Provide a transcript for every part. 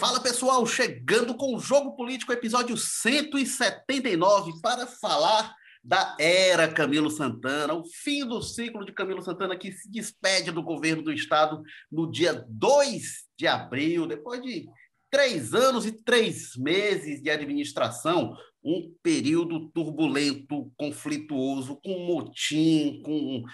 Fala pessoal, chegando com o Jogo Político, episódio 179, para falar da era Camilo Santana, o fim do ciclo de Camilo Santana, que se despede do governo do Estado no dia 2 de abril, depois de três anos e três meses de administração, um período turbulento, conflituoso, com motim, com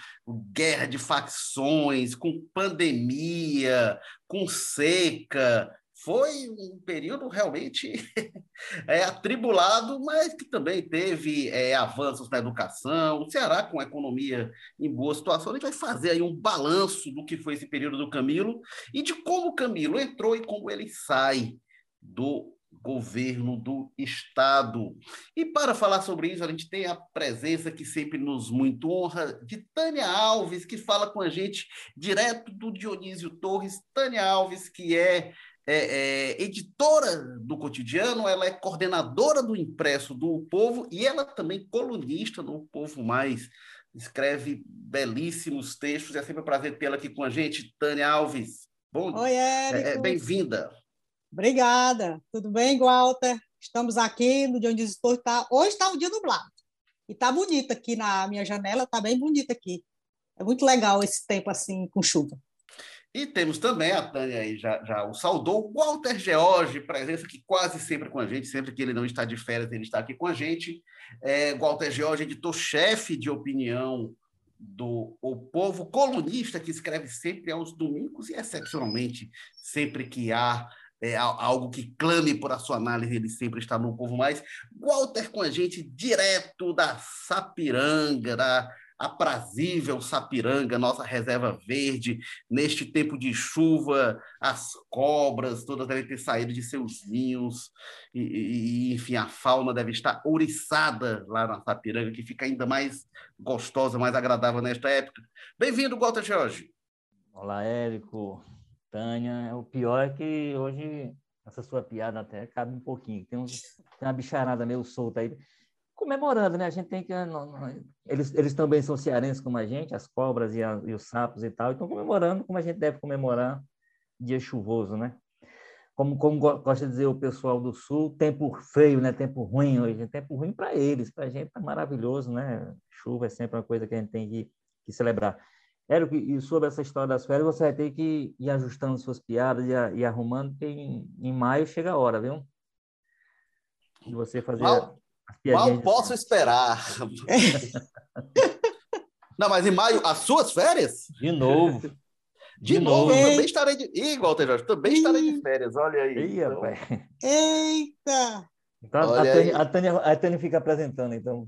guerra de facções, com pandemia, com seca, foi um período realmente é, atribulado, mas que também teve é, avanços na educação. O Ceará, com a economia em boa situação, a gente vai fazer aí um balanço do que foi esse período do Camilo e de como o Camilo entrou e como ele sai do governo do Estado. E para falar sobre isso, a gente tem a presença que sempre nos muito honra de Tânia Alves, que fala com a gente direto do Dionísio Torres. Tânia Alves, que é é, é, editora do cotidiano, ela é coordenadora do impresso do Povo e ela também colunista no Povo Mais. Escreve belíssimos textos. É sempre um prazer tê-la aqui com a gente, Tânia Alves. Bom, Oi, Érico. É, é, Bem-vinda. Obrigada. Tudo bem, Walter? Estamos aqui no dia onde o tá. Hoje está um dia nublado. E está bonito aqui na minha janela, está bem bonito aqui. É muito legal esse tempo assim com chuva. E temos também a Tânia aí, já, já o saudou, Walter George, presença aqui quase sempre com a gente, sempre que ele não está de férias, ele está aqui com a gente. É, Walter George, editor-chefe de opinião do O Povo, colunista que escreve sempre aos domingos e, excepcionalmente, sempre que há é, algo que clame por a sua análise, ele sempre está no Povo Mais. Walter com a gente, direto da Sapiranga, da aprazível Sapiranga, nossa reserva verde. Neste tempo de chuva, as cobras todas devem ter saído de seus ninhos, e, e, enfim, a fauna deve estar ouriçada lá na Sapiranga, que fica ainda mais gostosa, mais agradável nesta época. Bem-vindo, Walter Jorge. Olá, Érico, Tânia. O pior é que hoje essa sua piada até cabe um pouquinho. Tem, tem uma bicharada meio solta aí comemorando, né? A gente tem que. Eles, eles também são cearenses como a gente, as cobras e, a, e os sapos e tal, estão comemorando como a gente deve comemorar dia chuvoso, né? Como, como gosta de dizer o pessoal do Sul, tempo feio, né? Tempo ruim hoje. Tempo ruim para eles, para a gente é maravilhoso, né? Chuva é sempre uma coisa que a gente tem que, que celebrar. Érico, e sobre essa história das férias, você vai ter que ir ajustando suas piadas e, e arrumando, porque em, em maio chega a hora, viu? De você fazer. Mal, Mal posso esperar. Não, mas em maio, as suas férias? De novo. De, de novo, novo. também estarei de. Igual, Jorge, também estarei de férias, olha aí. Ih, então... Eita! Então, a, Tânia, a, Tânia, a Tânia fica apresentando, então.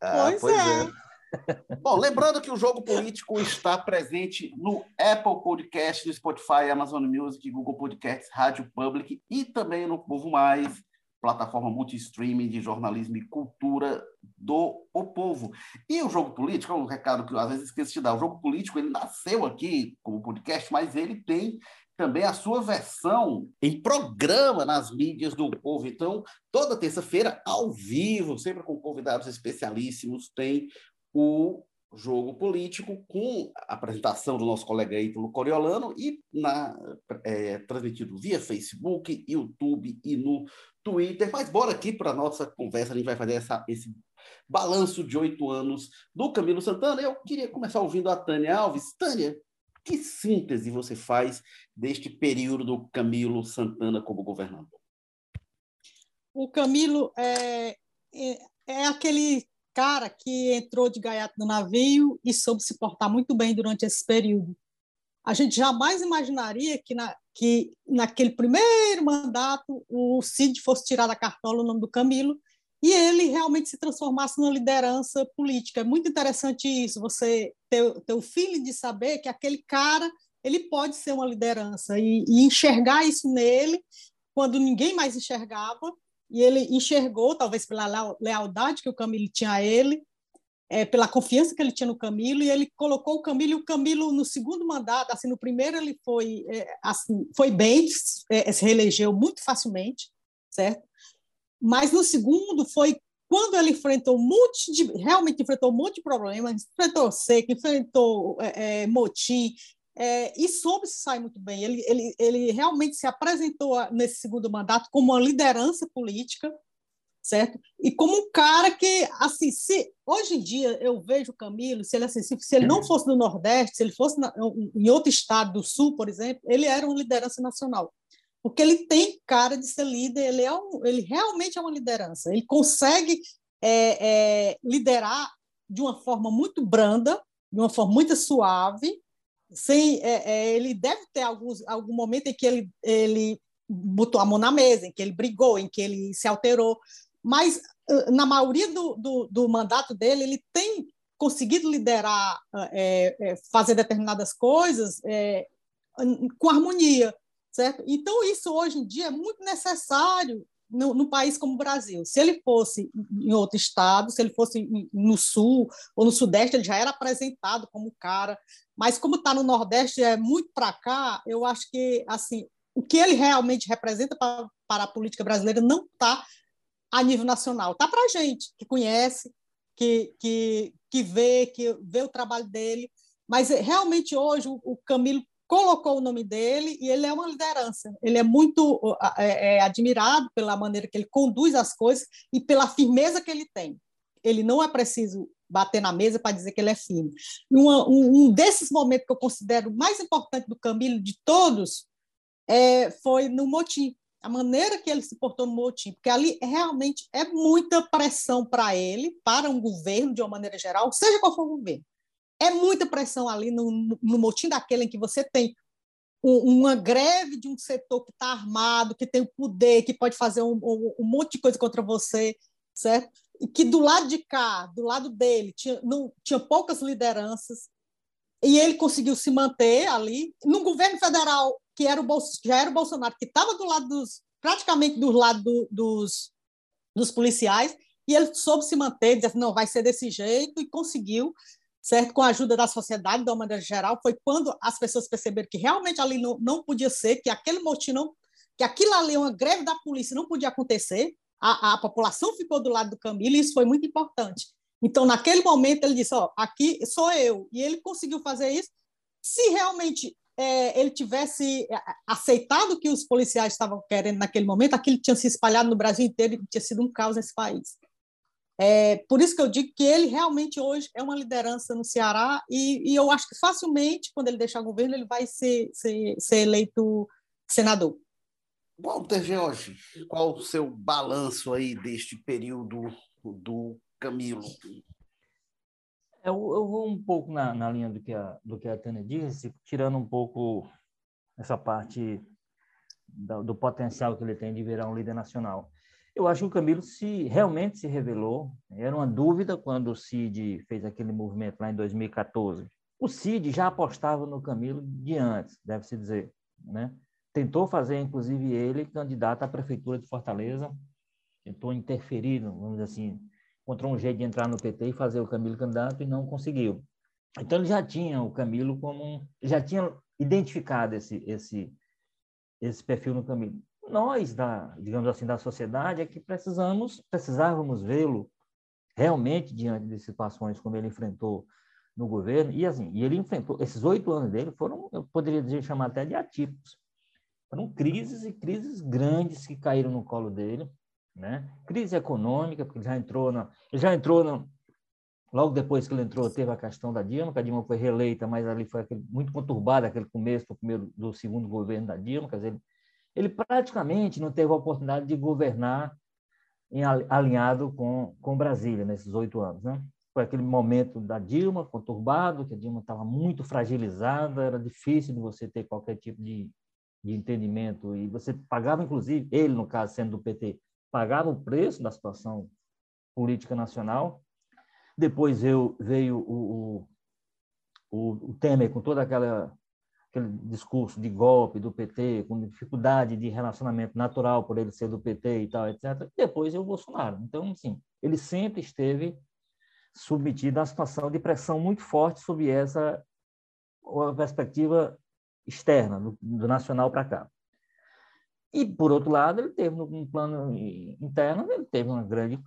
Ah, pois, pois é. é. Bom, lembrando que o Jogo Político está presente no Apple Podcast, no Spotify, Amazon Music, Google Podcasts, Rádio Public e também no Povo Mais plataforma multi-streaming de jornalismo e cultura do O Povo. E o Jogo Político, é um recado que eu às vezes esqueço de dar, o Jogo Político ele nasceu aqui como podcast, mas ele tem também a sua versão em programa nas mídias do povo. Então, toda terça-feira, ao vivo, sempre com convidados especialíssimos, tem o jogo político com a apresentação do nosso colega Ítalo Coriolano e na, é, transmitido via Facebook, YouTube e no Twitter. Mas bora aqui para a nossa conversa, a gente vai fazer essa, esse balanço de oito anos do Camilo Santana. Eu queria começar ouvindo a Tânia Alves. Tânia, que síntese você faz deste período do Camilo Santana como governador? O Camilo é, é, é aquele cara que entrou de gaiato no navio e soube se portar muito bem durante esse período. A gente jamais imaginaria que, na, que naquele primeiro mandato o Cid fosse tirar da cartola o nome do Camilo e ele realmente se transformasse numa liderança política. É muito interessante isso, você ter, ter o feeling de saber que aquele cara ele pode ser uma liderança e, e enxergar isso nele quando ninguém mais enxergava e ele enxergou, talvez pela lealdade que o Camilo tinha a ele, é, pela confiança que ele tinha no Camilo, e ele colocou o Camilo, e o Camilo, no segundo mandato, assim, no primeiro ele foi, é, assim, foi bem, é, se reelegeu muito facilmente, certo? Mas no segundo foi quando ele enfrentou um monte de, realmente enfrentou um monte de problemas, enfrentou seca, enfrentou é, é, motim, é, e soube se sair muito bem. Ele, ele, ele realmente se apresentou nesse segundo mandato como uma liderança política, certo? E como um cara que, assim, se hoje em dia eu vejo o Camilo, se ele, assim, se, se ele não fosse do Nordeste, se ele fosse na, em outro estado do Sul, por exemplo, ele era uma liderança nacional. Porque ele tem cara de ser líder, ele, é um, ele realmente é uma liderança. Ele consegue é, é, liderar de uma forma muito branda, de uma forma muito suave, sem, é, é, ele deve ter alguns, algum momento em que ele, ele botou a mão na mesa, em que ele brigou, em que ele se alterou, mas na maioria do, do, do mandato dele, ele tem conseguido liderar, é, é, fazer determinadas coisas é, com harmonia, certo? Então, isso hoje em dia é muito necessário no, no, país como o Brasil. Se ele fosse em outro estado, se ele fosse no sul ou no sudeste, ele já era apresentado como cara. Mas como está no nordeste, é muito para cá. Eu acho que assim o que ele realmente representa para, para a política brasileira não está a nível nacional. Está para a gente que conhece, que, que, que vê, que vê o trabalho dele. Mas realmente hoje o, o Camilo colocou o nome dele e ele é uma liderança. Ele é muito é, é, admirado pela maneira que ele conduz as coisas e pela firmeza que ele tem. Ele não é preciso bater na mesa para dizer que ele é firme. Um, um, desses momentos que eu considero mais importante do Camilo de todos é, foi no motim. A maneira que ele se portou no motim, porque ali realmente é muita pressão para ele, para um governo de uma maneira geral, seja qual for o governo é muita pressão ali no, no motim daquele em que você tem uma greve de um setor que está armado, que tem o poder, que pode fazer um, um, um, monte de coisa contra você, certo? E que do lado de cá, do lado dele, tinha, não, tinha poucas lideranças, e ele conseguiu se manter ali, no governo federal, que era o Bolso, já era o Bolsonaro, que estava do lado dos, praticamente do lado do, dos, dos policiais, e ele soube se manter, dizer assim, não, vai ser desse jeito, e conseguiu certo? Com a ajuda da sociedade, de uma maneira geral, foi quando as pessoas perceberam que realmente ali não, não podia ser, que aquele motim não, que aquilo ali, uma greve da polícia, não podia acontecer. A, a população ficou do lado do Camilo e isso foi muito importante. Então, naquele momento, ele disse: Ó, aqui sou eu. E ele conseguiu fazer isso. Se realmente é, ele tivesse é, aceitado o que os policiais estavam querendo naquele momento, aquilo tinha se espalhado no Brasil inteiro e tinha sido um caos nesse país. É, por isso que eu digo que ele realmente hoje é uma liderança no Ceará e, e eu acho que facilmente, quando ele deixar o governo, ele vai ser, ser, ser eleito senador. Walter George, qual o seu balanço aí deste período do Camilo? Eu, eu vou um pouco na, na linha do que, a, do que a Tânia disse, tirando um pouco essa parte do, do potencial que ele tem de virar um líder nacional. Eu acho que o Camilo se realmente se revelou. Era uma dúvida quando o Cid fez aquele movimento lá em 2014. O Cid já apostava no Camilo de antes, deve-se dizer, né? Tentou fazer, inclusive, ele candidato à prefeitura de Fortaleza, tentou interferir, vamos dizer assim, encontrou um jeito de entrar no PT e fazer o Camilo candidato e não conseguiu. Então ele já tinha o Camilo como um, já tinha identificado esse esse esse perfil no Camilo nós, da, digamos assim, da sociedade, é que precisamos, precisávamos vê-lo realmente diante de situações como ele enfrentou no governo, e assim, e ele enfrentou, esses oito anos dele foram, eu poderia dizer, chamar até de atípicos, foram crises e crises grandes que caíram no colo dele, né? Crise econômica, porque ele já entrou na, ele já entrou na, logo depois que ele entrou, teve a questão da Dilma, que a Dilma foi reeleita, mas ali foi aquele, muito conturbado aquele começo do primeiro, do segundo governo da Dilma, quer dizer, ele ele praticamente não teve a oportunidade de governar em, alinhado com, com Brasília nesses oito anos. Né? Foi aquele momento da Dilma, conturbado, que a Dilma estava muito fragilizada, era difícil de você ter qualquer tipo de, de entendimento, e você pagava, inclusive, ele, no caso, sendo do PT, pagava o preço da situação política nacional. Depois veio, veio o, o, o Temer com toda aquela aquele discurso de golpe do PT, com dificuldade de relacionamento natural por ele ser do PT e tal, etc. Depois é o Bolsonaro. Então, assim, ele sempre esteve submetido a situação de pressão muito forte sobre essa perspectiva externa, do, do nacional para cá. E, por outro lado, ele teve, no plano interno, ele teve uma grande,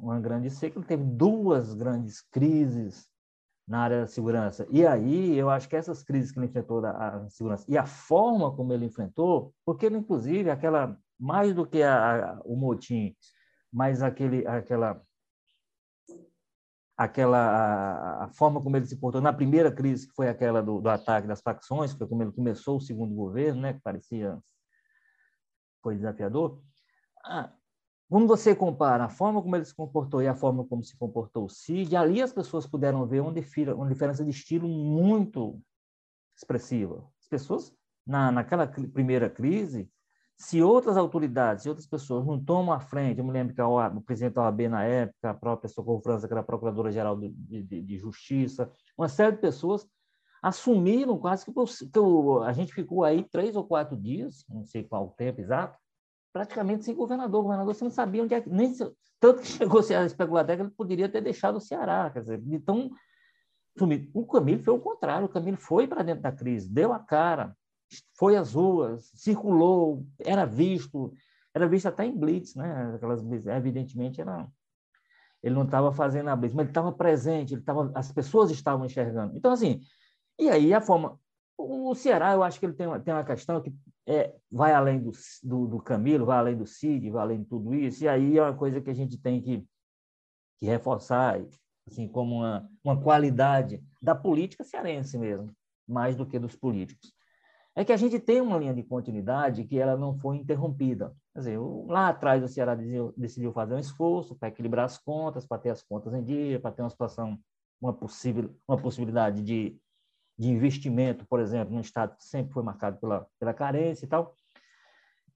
uma grande seca, ele teve duas grandes crises na área da segurança. E aí, eu acho que essas crises que ele enfrentou da segurança e a forma como ele enfrentou, porque ele, inclusive, aquela, mais do que a, a, o motim, mas aquele, aquela, aquela a, a, forma como ele se portou na primeira crise, que foi aquela do, do ataque das facções, que foi como ele começou o segundo governo, né, que parecia foi desafiador. Ah, quando você compara a forma como ele se comportou e a forma como se comportou o Cid, ali as pessoas puderam ver uma, diferença de estilo muito expressiva. As pessoas, na, naquela primeira crise, se outras autoridades, se outras pessoas não tomam a frente, eu me lembro que a OAB, o presidente da OAB na época, a própria Socorro França, que era procuradora-geral de, de, de, Justiça, uma série de pessoas assumiram quase que, que a gente ficou aí três ou quatro dias, não sei qual o tempo exato, praticamente sem governador. O governador você não sabia onde é que. Nem, tanto que chegou a especular que ele poderia ter deixado o Ceará. Quer dizer, então, o Camilo foi o contrário. O Camilo foi para dentro da crise, deu a cara, foi às ruas, circulou, era visto, era visto até em blitz, né? Aquelas, evidentemente, era, ele não estava fazendo a blitz, mas ele estava presente, ele estava, as pessoas estavam enxergando. Então, assim, e aí a forma. O Ceará, eu acho que ele tem uma, tem uma questão que é, vai além do, do, do, Camilo, vai além do Cid, vai além de tudo isso, e aí é uma coisa que a gente tem que, que reforçar, assim, como uma, uma qualidade da política cearense mesmo, mais do que dos políticos. É que a gente tem uma linha de continuidade que ela não foi interrompida. Quer dizer, lá atrás o Ceará decidiu, fazer um esforço para equilibrar as contas, para ter as contas em dia, para ter uma situação, uma, possível, uma possibilidade de de investimento, por exemplo, no Estado que sempre foi marcado pela, pela carência e tal.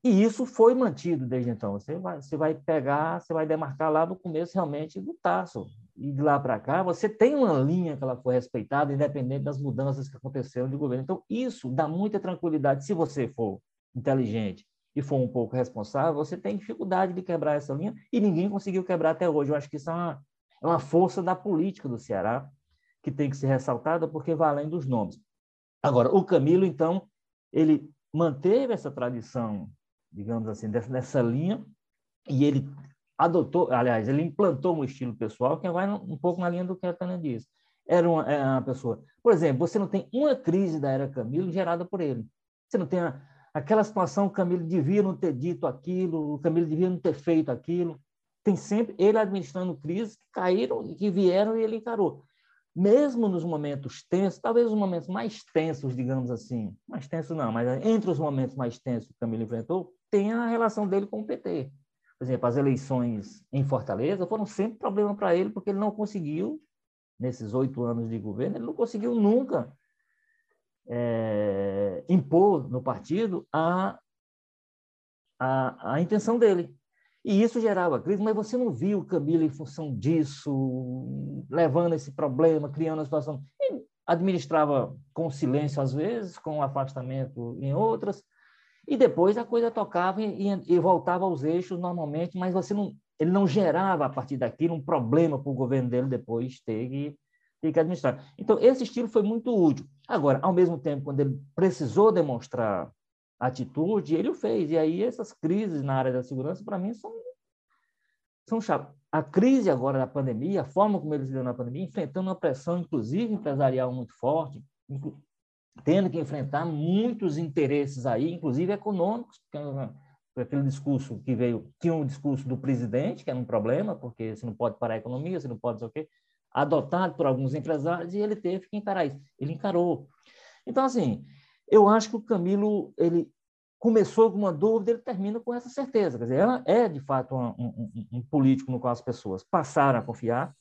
E isso foi mantido desde então. Você vai, você vai pegar, você vai demarcar lá no começo realmente do Tasso. E de lá para cá, você tem uma linha que ela foi respeitada, independente das mudanças que aconteceram de governo. Então, isso dá muita tranquilidade. Se você for inteligente e for um pouco responsável, você tem dificuldade de quebrar essa linha e ninguém conseguiu quebrar até hoje. Eu acho que isso é uma, é uma força da política do Ceará que tem que ser ressaltada porque vai além dos nomes. Agora, o Camilo, então, ele manteve essa tradição, digamos assim, dessa, linha, e ele adotou, aliás, ele implantou um estilo pessoal que vai um pouco na linha do que a Tânia disse. Era uma, era uma pessoa. Por exemplo, você não tem uma crise da era Camilo gerada por ele. Você não tem a, aquela situação, o Camilo devia não ter dito aquilo, o Camilo devia não ter feito aquilo. Tem sempre ele administrando crises que caíram, que vieram e ele encarou mesmo nos momentos tensos, talvez os momentos mais tensos, digamos assim, mais tensos não, mas entre os momentos mais tensos que o Camilo enfrentou, tem a relação dele com o PT. Por exemplo, as eleições em Fortaleza foram sempre problema para ele, porque ele não conseguiu, nesses oito anos de governo, ele não conseguiu nunca é, impor no partido a, a, a intenção dele. E isso gerava crise, mas você não viu Camilo em função disso, levando esse problema, criando a situação. Ele administrava com silêncio às vezes, com afastamento em outras, e depois a coisa tocava e, e voltava aos eixos normalmente, mas você não, ele não gerava a partir daquilo um problema para o governo dele depois ter que, ter que administrar. Então, esse estilo foi muito útil. Agora, ao mesmo tempo, quando ele precisou demonstrar atitude, ele o fez. E aí essas crises na área da segurança, para mim, são, são. A crise agora da pandemia, a forma como eles lidam na pandemia, enfrentando uma pressão, inclusive empresarial, muito forte, tendo que enfrentar muitos interesses aí, inclusive econômicos, porque aquele discurso que veio, tinha um discurso do presidente, que era um problema, porque você não pode parar a economia, você não pode, o quê, adotado por alguns empresários, e ele teve que encarar isso. Ele encarou. Então, assim, eu acho que o Camilo ele começou com uma dúvida, ele termina com essa certeza. Quer dizer, ela é de fato um, um, um político no qual as pessoas passaram a confiar,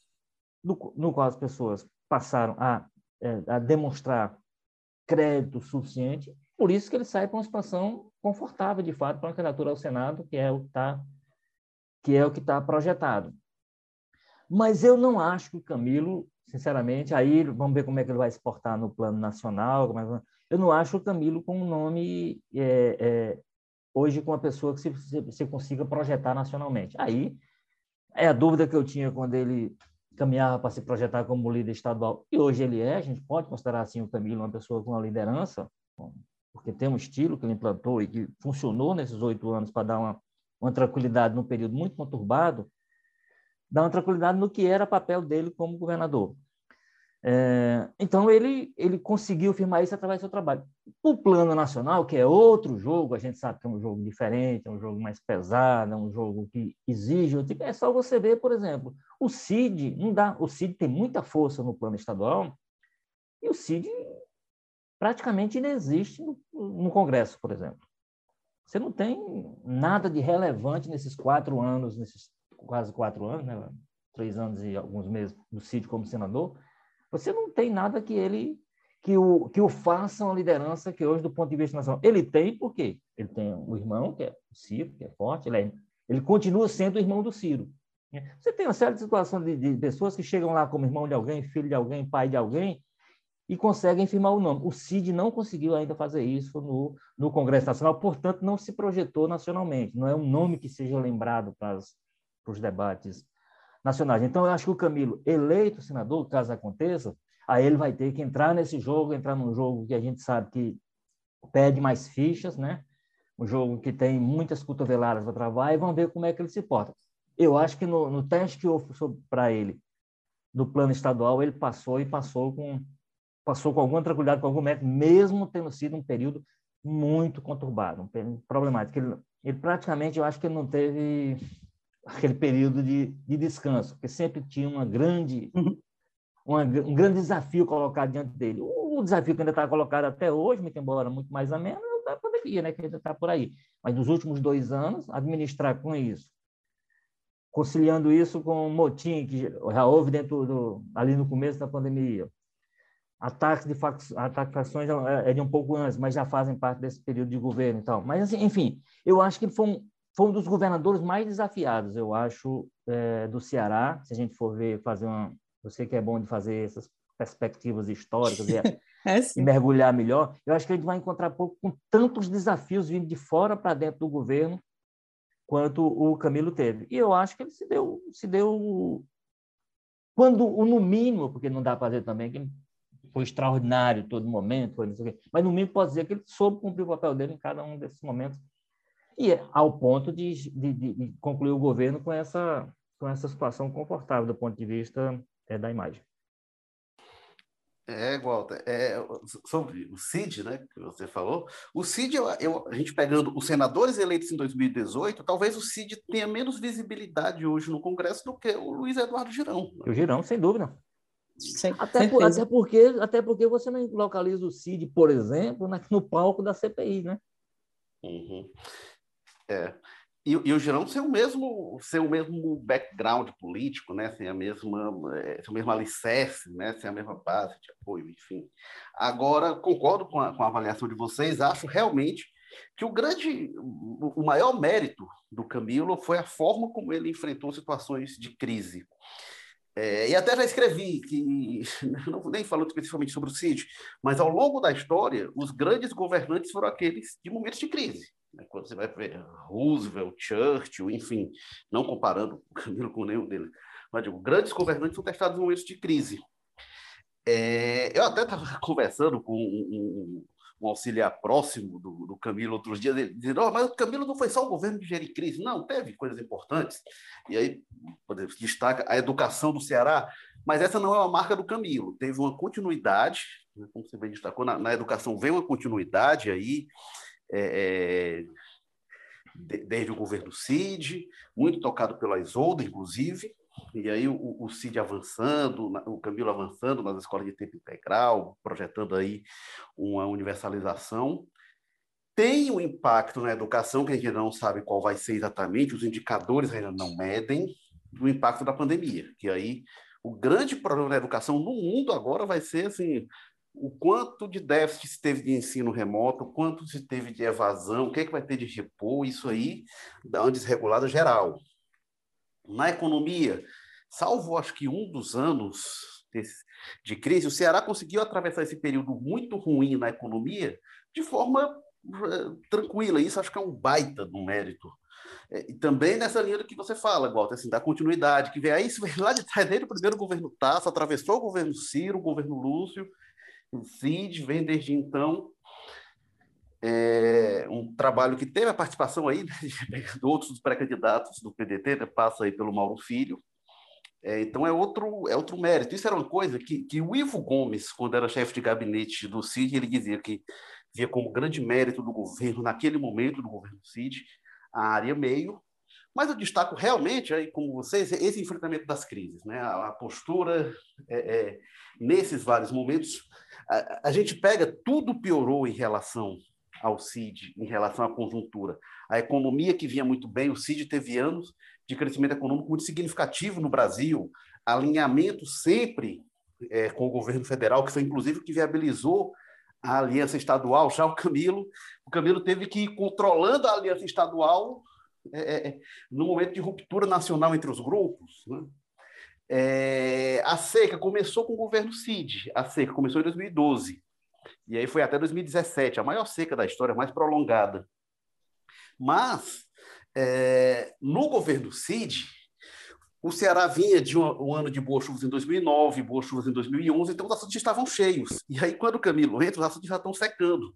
no, no qual as pessoas passaram a, é, a demonstrar crédito suficiente. Por isso que ele sai para uma situação confortável, de fato, para uma candidatura ao Senado, que é o que está que é o que está projetado. Mas eu não acho que o Camilo, sinceramente, aí vamos ver como é que ele vai se portar no plano nacional, como é eu não acho o Camilo com um nome é, é, hoje com uma pessoa que você consiga projetar nacionalmente. Aí é a dúvida que eu tinha quando ele caminhava para se projetar como líder estadual, e hoje ele é, a gente pode considerar assim o Camilo uma pessoa com uma liderança, porque tem um estilo que ele implantou e que funcionou nesses oito anos para dar uma, uma tranquilidade num período muito conturbado, dá uma tranquilidade no que era papel dele como governador. É, então, ele, ele conseguiu firmar isso através do seu trabalho. O plano nacional, que é outro jogo, a gente sabe que é um jogo diferente, é um jogo mais pesado, é um jogo que exige. É só você ver, por exemplo, o CID, não dá, o CID tem muita força no plano estadual, e o CID praticamente inexiste no, no Congresso, por exemplo. Você não tem nada de relevante nesses quatro anos, nesses quase quatro anos, né? três anos e alguns meses do CID como senador, você não tem nada que ele que o, que o faça uma liderança que hoje, do ponto de vista nacional, ele tem, por quê? Ele tem o irmão, que é o Ciro, que é forte, ele, é, ele continua sendo o irmão do Ciro. Você tem uma série de situações de, de, pessoas que chegam lá como irmão de alguém, filho de alguém, pai de alguém, e conseguem firmar o nome. O CID não conseguiu ainda fazer isso no, no Congresso Nacional, portanto, não se projetou nacionalmente. Não é um nome que seja lembrado para os debates nacionais. Então, eu acho que o Camilo, eleito senador, caso aconteça, aí ele vai ter que entrar nesse jogo, entrar num jogo que a gente sabe que pede mais fichas, né? Um jogo que tem muitas cotoveladas para travar e vamos ver como é que ele se porta. Eu acho que no, no teste que houve para ele do plano estadual, ele passou e passou com passou com alguma tranquilidade, com algum mérito, mesmo tendo sido um período muito conturbado, um período problemático. Ele, ele praticamente, eu acho que ele não teve aquele período de, de descanso, porque sempre tinha uma grande, uhum. uma, um grande desafio colocado diante dele. O, desafio que ainda está colocado até hoje, muito embora muito mais ameno, é da pandemia, né, que ainda está por aí. Mas nos últimos dois anos, administrar com isso, conciliando isso com o motim que já houve dentro do, ali no começo da pandemia, ataques de facções é, é de um pouco antes, mas já fazem parte desse período de governo e tal. Mas, assim, enfim, eu acho que foi um, foi um dos governadores mais desafiados, eu acho, é, do Ceará. Se a gente for ver, fazer uma. Você que é bom de fazer essas perspectivas históricas e, é, e, mergulhar melhor, eu acho que a gente vai encontrar pouco com tantos desafios vindo de fora para dentro do governo quanto o Camilo teve. E eu acho que ele se deu, se deu quando no mínimo, porque não dá para dizer também que foi extraordinário todo momento, foi mas no mínimo pode dizer que ele soube cumprir o papel dele em cada um desses momentos e é ao ponto de, de, de, concluir o governo com essa, com essa situação confortável do ponto de vista é, da imagem. É, Walter, é, sobre o CID, né, que você falou, o CID, eu, eu, a gente pegando os senadores eleitos em 2018, talvez o CID tenha menos visibilidade hoje no Congresso do que o Luiz Eduardo Girão. O Girão, sem dúvida. Sim, até, por, até, porque, até porque você não localiza o CID, por exemplo, no palco da CPI, né? Uhum. É. E, e, o Girão ser o mesmo ser o mesmo background político, né? Sem a mesma é, sem o mesmo alicerce, né? Sem a mesma base de apoio, enfim. Agora concordo com a, com a avaliação de vocês. Acho realmente que o grande, o maior mérito do Camilo foi a forma como ele enfrentou situações de crise. É, e até já escrevi que, não, nem falando especificamente sobre o Cid, mas ao longo da história, os grandes governantes foram aqueles de momentos de crise. Né? Quando você vai ver Roosevelt, Churchill, enfim, não comparando o Camilo com nenhum deles, mas digo, grandes governantes são testados em momentos de crise. É, eu até estava conversando com um, um, auxiliar próximo do, do Camilo outros dias, ele dizendo, oh, mas o Camilo não foi só o governo de gerir crise, não, teve coisas importantes, e aí destaca a educação do Ceará, mas essa não é uma marca do Camilo, teve uma continuidade, né, como você bem destacou, na, na educação vem uma continuidade aí, é, é desde o governo Cid, muito tocado pela Isolda, inclusive, e aí o, o Cid avançando, o Camilo avançando nas escolas de tempo integral, projetando aí uma universalização. Tem um impacto na educação, que a gente não sabe qual vai ser exatamente, os indicadores ainda não medem, do impacto da pandemia, que aí o grande problema da educação no mundo agora vai ser assim, o quanto de déficit se teve de ensino remoto, o quanto se teve de evasão, o que, é que vai ter de repor, isso aí dá uma desregulada geral. Na economia, salvo acho que um dos anos de crise, o Ceará conseguiu atravessar esse período muito ruim na economia de forma eh, tranquila. Isso acho que é um baita do mérito. É, e também nessa linha do que você fala, Walter, assim, da continuidade, que vem aí, isso vem lá de trás, desde o primeiro governo Tasso, atravessou o governo Ciro, o governo Lúcio, o CID vem desde então é, um trabalho que teve a participação aí né, de outros pré-candidatos do PDT, né, passa aí pelo Mauro Filho, É, então é outro, é outro mérito. Isso era uma coisa que, que o Ivo Gomes, quando era chefe de gabinete do CID, ele dizia que via como grande mérito do governo, naquele momento do governo CID, a área meio, mas eu destaco realmente, aí, como vocês, esse enfrentamento das crises, né? a, a postura é, é, nesses vários momentos. A, a, gente pega, tudo piorou em relação ao CID, em relação à conjuntura. A economia que vinha muito bem, o CID teve anos de crescimento econômico muito significativo no Brasil, alinhamento sempre é, com o governo federal, que foi inclusive o que viabilizou a aliança estadual. Já o Camilo, o Camilo teve que ir controlando a aliança estadual é, é, é, no momento de ruptura nacional entre os grupos. Né? É, a seca começou com o governo Cid, a seca começou em 2012, e aí foi até 2017, a maior seca da história, mais prolongada. Mas, é, no governo Cid, o Ceará vinha de um, um, ano de boas chuvas em 2009, boas chuvas em 2011, então os açudes estavam cheios. E aí, quando o Camilo entra, os açudes já estão secando.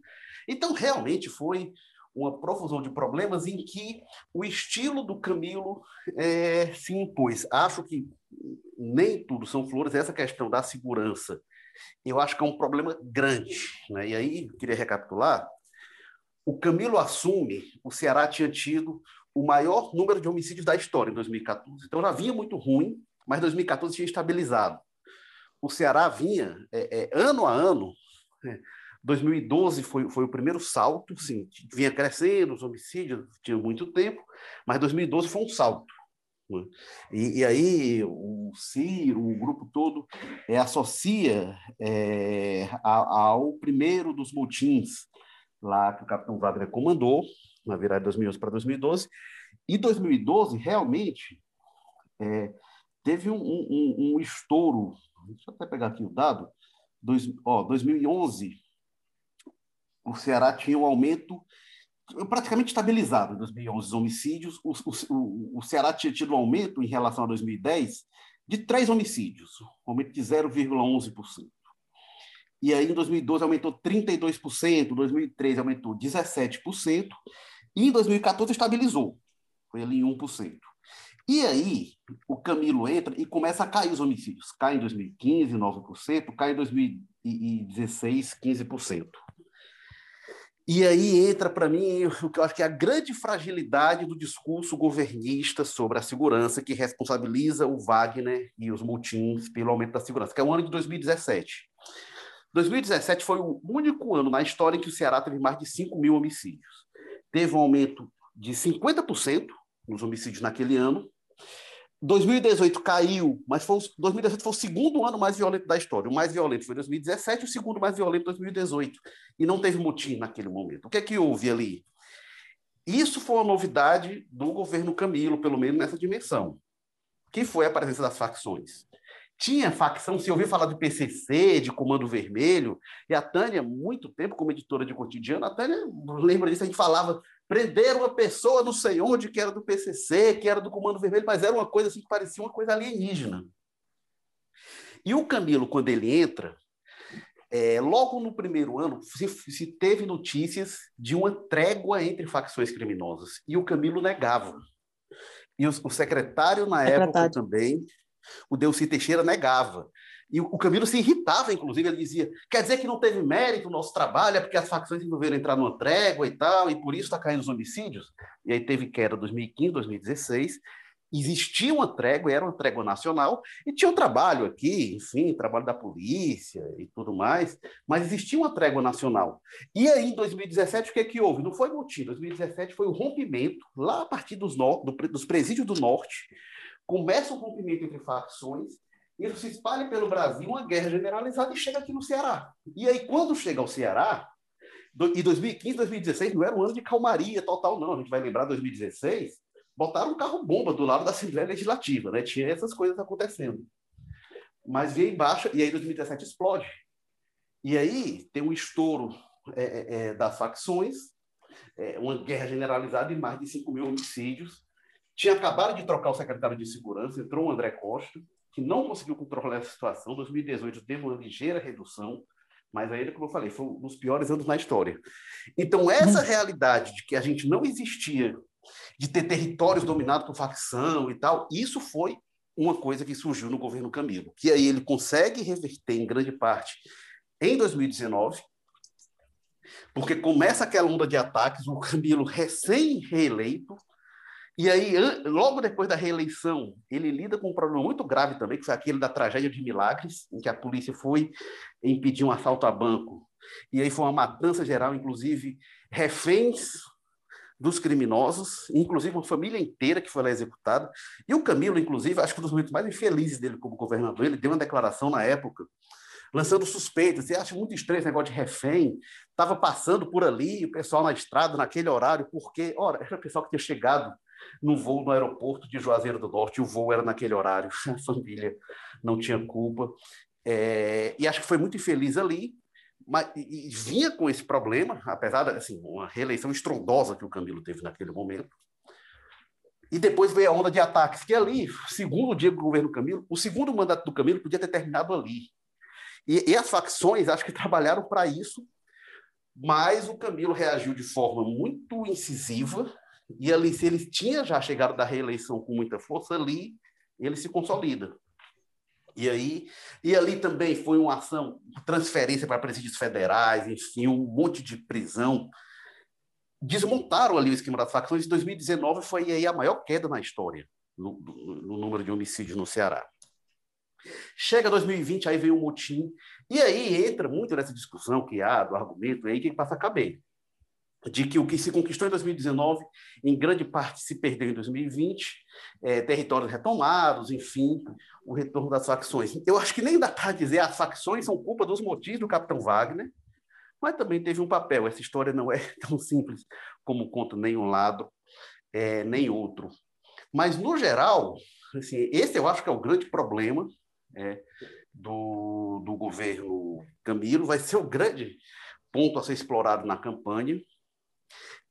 Então, realmente foi uma profusão de problemas em que o estilo do Camilo é, se impôs. Acho que nem tudo são flores, essa questão da segurança, eu acho que é um problema grande. Né? E aí, queria recapitular, o Camilo assume, o Ceará tinha tido o maior número de homicídios da história em 2014. Então já vinha muito ruim, mas 2014 tinha estabilizado. O Ceará vinha, é, é, ano a ano, né? 2012 foi, foi o primeiro salto, sim, vinha crescendo, os homicídios tinham muito tempo, mas 2012 foi um salto. Né? E, e, aí o Ciro, o grupo todo, é, associa é, ao primeiro dos motins lá que o capitão Wagner comandou, na virada de 2011 para 2012, e 2012 realmente é, teve um, um, um, estouro, deixa eu até pegar aqui o dado, dois, ó, 2011 o Ceará tinha um aumento praticamente estabilizado em 2011 os homicídios. O, o, o Ceará tinha tido um aumento em relação a 2010 de três homicídios, um aumento de 0,11%. E aí, em 2012, aumentou 32%, em 2013 aumentou 17%, e em 2014 estabilizou, foi ali em 1%. E aí, o Camilo entra e começa a cair os homicídios. Cai em 2015, 9%, cai em 2016, 15%. E aí entra para mim o que eu acho que é a grande fragilidade do discurso governista sobre a segurança, que responsabiliza o Wagner e os mutins pelo aumento da segurança, que é o ano de 2017. 2017 foi o único ano na história em que o Ceará teve mais de 5 mil homicídios. Teve um aumento de 50% nos homicídios naquele ano, 2018 caiu, mas foi, 2018 foi o segundo ano mais violento da história. O mais violento foi 2017, o segundo mais violento 2018. E não teve motim naquele momento. O que é que houve ali? Isso foi uma novidade do governo Camilo, pelo menos nessa dimensão, que foi a presença das facções. Tinha facção, se ouviu falar de PCC, de Comando Vermelho, e a Tânia, muito tempo como editora de cotidiano, a Tânia lembra disso, a gente falava Prenderam uma pessoa, não sei onde, que era do PCC, que era do Comando Vermelho, mas era uma coisa assim que parecia uma coisa alienígena. E o Camilo, quando ele entra, é, logo no primeiro ano, se, se, teve notícias de uma trégua entre facções criminosas. E o Camilo negava. E o, o secretário, na secretário. época também, o Delci Teixeira, negava. E o Camilo se irritava, inclusive, ele dizia: quer dizer que não teve mérito o nosso trabalho, é porque as facções resolveram entrar numa trégua e tal, e por isso está caindo os homicídios. E aí teve queda 2015, 2016. Existia uma trégua, era uma trégua nacional, e tinha um trabalho aqui, enfim, trabalho da polícia e tudo mais, mas existia uma trégua nacional. E aí, em 2017, o que, é que houve? Não foi motivo. 2017 foi o rompimento, lá a partir dos, no... dos presídios do norte, começa o rompimento entre facções, isso se espalha pelo Brasil, uma guerra generalizada e chega aqui no Ceará. E aí, quando chega ao Ceará, do, e 2015, 2016 não era um ano de calmaria total, não. A gente vai lembrar 2016, botaram um carro-bomba do lado da Assembleia Legislativa, né? Tinha essas coisas acontecendo. Mas veio embaixo, e aí 2017 explode. E aí tem um estouro é, é, é, das facções, é, uma guerra generalizada e mais de 5 mil homicídios. Tinha acabado de trocar o secretário de segurança, entrou o André Costa, que não conseguiu controlar essa situação. 2018 teve uma ligeira redução, mas ainda, como eu falei, foi um dos piores anos na história. Então, essa uhum. realidade de que a gente não existia, de ter territórios dominados por facção e tal, isso foi uma coisa que surgiu no governo Camilo, que aí ele consegue reverter em grande parte em 2019, porque começa aquela onda de ataques, o Camilo recém-reeleito, e aí, logo depois da reeleição, ele lida com um problema muito grave também, que foi aquele da tragédia de Milagres, em que a polícia foi impedir um assalto a banco. E aí foi uma matança geral, inclusive reféns dos criminosos, inclusive uma família inteira que foi lá executada. E o Camilo, inclusive, acho que um dos momentos mais infelizes dele como governador, ele deu uma declaração na época, lançando suspeitas. E acho muito estranho esse negócio de refém. Estava passando por ali, o pessoal na estrada, naquele horário, porque, ora, era o pessoal que tinha chegado no voo no aeroporto de Juazeiro do Norte, o voo era naquele horário, a família não tinha culpa. É, e acho que foi muito infeliz ali, mas e, e vinha com esse problema, apesar de assim, uma reeleição estrondosa que o Camilo teve naquele momento. E depois veio a onda de ataques, que ali, segundo o Diego governo Camilo, o segundo mandato do Camilo podia ter terminado ali. E, e as facções, acho que trabalharam para isso, mas o Camilo reagiu de forma muito incisiva, e ali, se ele tinha já chegado da reeleição com muita força, ali ele se consolida. E aí, e ali também foi uma ação, transferência para presídios federais, enfim, um monte de prisão. Desmontaram ali o esquema das facções. Em 2019 foi aí a maior queda na história no, no número de homicídios no Ceará. Chega 2020, aí vem o motim, e aí entra muito nessa discussão que há do argumento, aí que passa a caber de que o que se conquistou em 2019, em grande parte se perdeu em 2020, é, territórios retomados, enfim, o retorno das facções. Eu acho que nem dá para dizer as facções são culpa dos motivos do Capitão Wagner, mas também teve um papel. Essa história não é tão simples como conta nem um lado, é, nem outro. Mas, no geral, assim, esse eu acho que é o grande problema é, do, do governo Camilo, vai ser o grande ponto a ser explorado na campanha,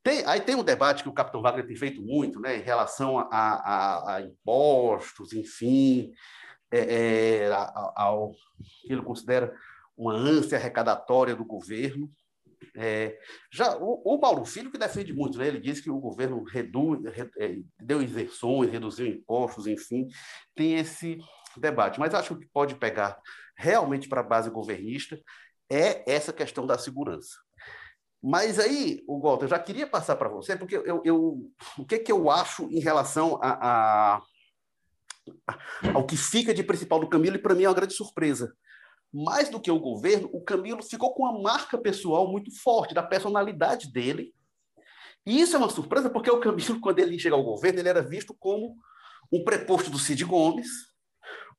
tem, aí tem um debate que o Capitão Wagner tem feito muito, né, em relação a, a, a impostos, enfim, é, é, ao que ele considera uma ânsia arrecadatória do governo. É, já o, o, Mauro Filho que defende muito, né? ele diz que o governo reduz, é, deu isenções, reduziu impostos, enfim, tem esse debate. Mas acho que pode pegar realmente para a base governista é essa questão da segurança. Mas aí, o Walter, eu já queria passar para você, porque eu, eu, o que, que eu acho em relação a, a, ao que fica de principal do Camilo, e para mim é uma grande surpresa. Mais do que o governo, o Camilo ficou com uma marca pessoal muito forte, da personalidade dele. E isso é uma surpresa, porque o Camilo, quando ele chega ao governo, ele era visto como um preposto do Cid Gomes,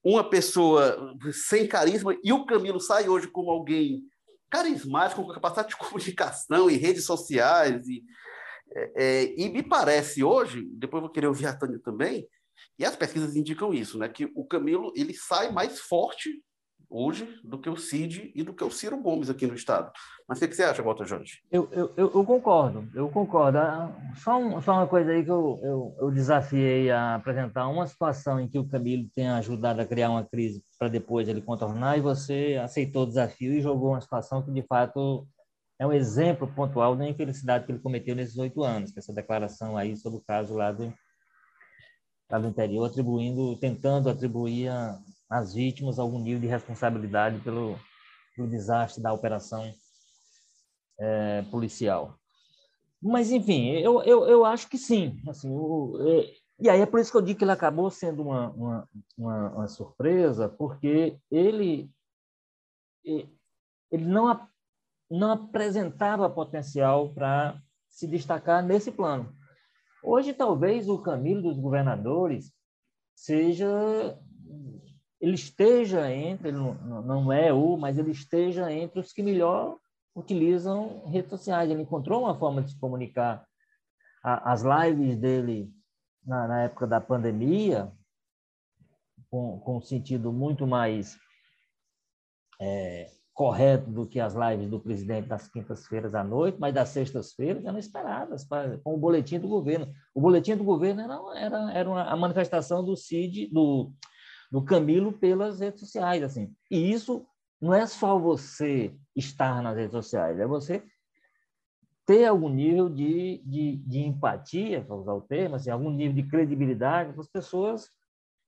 uma pessoa sem carisma, e o Camilo sai hoje como alguém carismático, com capacidade de comunicação e redes sociais. E, é, é, e me parece hoje, depois vou querer ouvir a Tânia também, e as pesquisas indicam isso, né, que o Camilo ele sai mais forte hoje do que o Cid e do que o Ciro Gomes aqui no Estado. Mas o que você acha, Walter Jorge? Eu, eu, eu, concordo, eu concordo. Ah, só, um, só uma coisa aí que eu, eu, eu, desafiei a apresentar uma situação em que o Camilo tenha ajudado a criar uma crise para depois ele contornar, e você aceitou o desafio e jogou uma situação que, de fato, é um exemplo pontual da infelicidade que ele cometeu nesses oito anos, que essa declaração aí sobre o caso lá do, lá do interior, atribuindo, tentando atribuir a, as vítimas algum nível de responsabilidade pelo, pelo desastre da operação é, policial. Mas, enfim, eu, eu, eu acho que sim. Assim, o, é, e aí é por isso que eu digo que ele acabou sendo uma, uma, uma, uma surpresa, porque ele, ele não, não apresentava potencial para se destacar nesse plano. Hoje, talvez, o caminho dos governadores seja ele esteja entre, não é o, mas ele esteja entre os que melhor utilizam redes sociais. Ele encontrou uma forma de se comunicar. As lives dele na, na época da pandemia, com, com um sentido muito mais é, correto do que as lives do presidente das quintas-feiras à noite, mas das sextas-feiras eram esperadas com o boletim do governo. O boletim do governo era, era, era uma, a manifestação do CID, do, do Camilo pelas redes sociais, assim. E isso não é só você estar nas redes sociais, é você ter algum nível de, de, de empatia, para usar o termo, assim, algum nível de credibilidade para as pessoas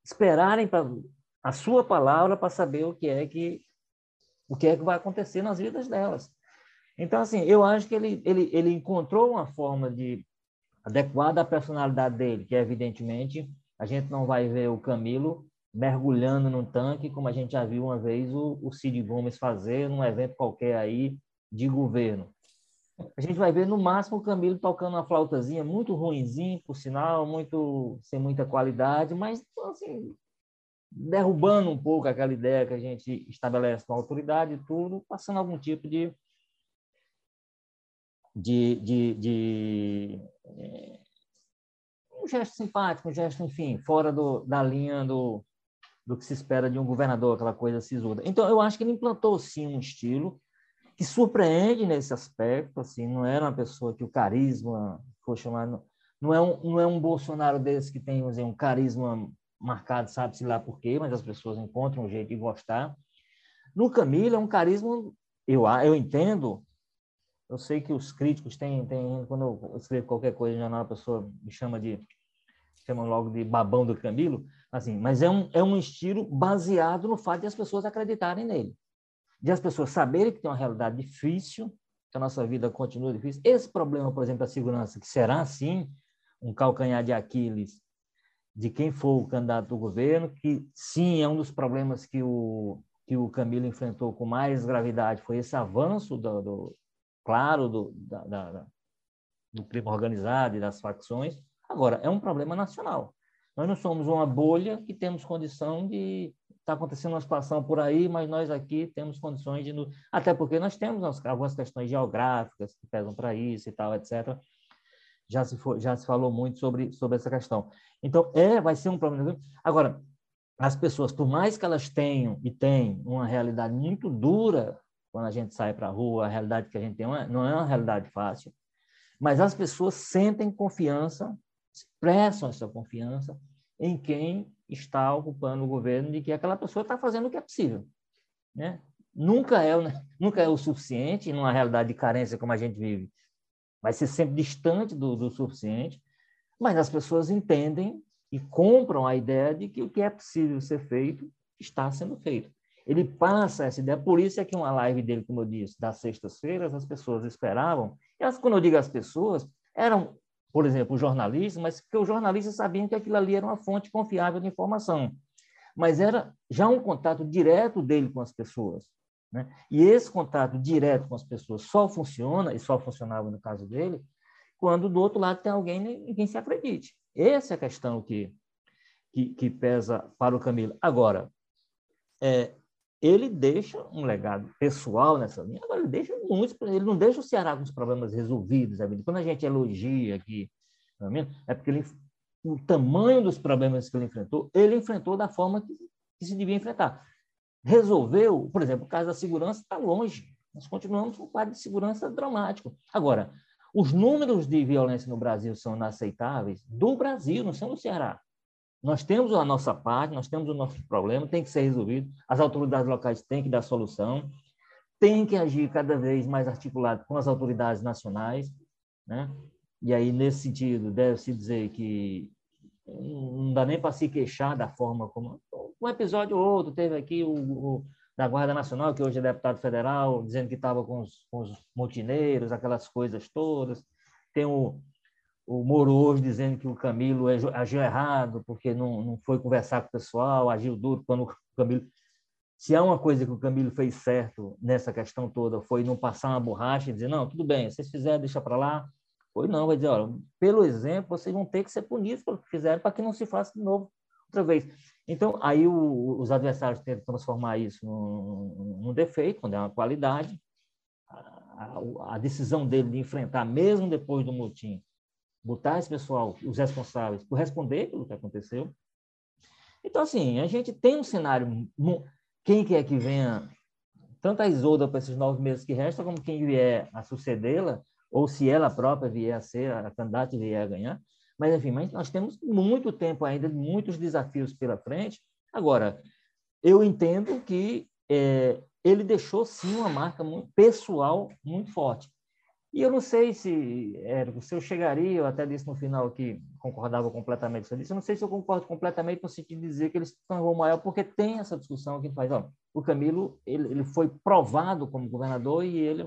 esperarem para a sua palavra para saber o que é que o que é que vai acontecer nas vidas delas. Então, assim, eu acho que ele, ele, ele encontrou uma forma de adequada à personalidade dele, que evidentemente a gente não vai ver o Camilo mergulhando num tanque, como a gente já viu uma vez o, o Cid Gomes fazer num evento qualquer aí de governo. A gente vai ver no máximo o Camilo tocando uma flautazinha muito ruinzinho, por sinal, muito sem muita qualidade, mas assim, derrubando um pouco aquela ideia que a gente estabelece com a autoridade e tudo, passando algum tipo de de, de, de é, um gesto simpático, um gesto, enfim, fora do, da linha do, do que se espera de um governador, aquela coisa sisuda. Então, eu acho que ele implantou, sim, um estilo que surpreende nesse aspecto, assim, não era uma pessoa que o carisma, foi chamado, não é um, não é um Bolsonaro desse que tem, dizer, um carisma marcado, sabe-se lá por quê, mas as pessoas encontram um jeito de gostar. No Camilo é um carisma, eu, eu entendo, eu sei que os críticos têm, têm quando eu escrevo qualquer coisa já a pessoa me chama de, chama logo de babão do Camilo, assim, mas é um, é um estilo baseado no fato de as pessoas acreditarem nele, de as pessoas saberem que tem uma realidade difícil, que a nossa vida continua difícil. Esse problema, por exemplo, da segurança, que será, sim, um calcanhar de Aquiles de quem for o candidato do governo, que sim é um dos problemas que o que o Camilo enfrentou com mais gravidade foi esse avanço do, do claro do, da, da, do crime organizado e das facções. Agora é um problema nacional. Nós não somos uma bolha que temos condição de está acontecendo uma situação por aí, mas nós aqui temos condições de até porque nós temos algumas questões geográficas que pesam para isso e tal, etc já se, for, já se falou muito sobre, sobre essa questão. Então, é, vai ser um problema. Agora, as pessoas, por mais que elas tenham e têm uma realidade muito dura quando a gente sai para a rua, a realidade que a gente tem não é uma realidade fácil, mas as pessoas sentem confiança, expressam essa confiança em quem está ocupando o governo de que aquela pessoa está fazendo o que é possível. Né? Nunca, é, nunca é o suficiente, numa realidade de carência como a gente vive, vai ser sempre distante do, do suficiente, mas as pessoas entendem e compram a ideia de que o que é possível ser feito está sendo feito. Ele passa essa ideia, por isso é que uma live dele, como eu disse, das sextas-feiras, as pessoas esperavam, elas, quando eu digo as pessoas, eram, por exemplo, jornalistas, mas que os jornalistas sabiam que aquilo ali era uma fonte confiável de informação. Mas era já um contato direto dele com as pessoas. Né? E esse contato direto com as pessoas só funciona, e só funcionava no caso dele, quando do outro lado tem alguém em quem se acredite. Essa é a questão que, que, que pesa para o Camilo. Agora, é, ele deixa um legado pessoal nessa linha, agora ele deixa muitos, ele não deixa o Ceará com os problemas resolvidos. Sabe? Quando a gente elogia aqui, é, é porque ele, o tamanho dos problemas que ele enfrentou, ele enfrentou da forma que, que se devia enfrentar resolveu, por exemplo, o caso da segurança está longe. Nós continuamos com um quadro de segurança dramático. Agora, os números de violência no Brasil são inaceitáveis do Brasil, não são do Ceará. Nós temos a nossa parte, nós temos o nosso problema, tem que ser resolvido. As autoridades locais têm que dar solução, têm que agir cada vez mais articulado com as autoridades nacionais, né? E aí nesse sentido deve-se dizer que não dá nem para se queixar da forma como um episódio ou outro. Teve aqui o, o da Guarda Nacional, que hoje é deputado federal, dizendo que estava com com os multineiros, aquelas coisas todas. Tem o, o Moro hoje dizendo que o Camilo agiu errado, porque não, não foi conversar com o pessoal, agiu duro quando o Camilo. Se há uma coisa que o Camilo fez certo nessa questão toda, foi não passar uma borracha e dizer: não, tudo bem, vocês fizeram, deixa para lá. Foi não, vai dizer: olha, pelo exemplo, vocês vão ter que ser punidos pelo que fizeram para que não se faça de novo outra vez. Então, aí o, os adversários tentam transformar isso num, num, defeito, quando é uma qualidade. A, a, a, decisão dele de enfrentar, mesmo depois do motim, botar esse pessoal, os responsáveis, por responder pelo que aconteceu. Então, assim, a gente tem um cenário. Quem quer que venha, tanto a Isolda para esses nove meses que restam, como quem vier a sucedê-la, ou se ela própria vier a ser a candidata e vier a ganhar, mas, enfim, mas nós temos muito tempo ainda, muitos desafios pela frente. Agora, eu entendo que é, ele deixou, sim, uma marca muito, pessoal muito forte. E eu não sei se, Érico, se eu chegaria, eu até disse no final que concordava completamente sobre isso, eu não sei se eu concordo completamente no sentido de dizer que ele se tornou maior, porque tem essa discussão que faz, ó, o Camilo, ele, ele foi provado como governador e ele,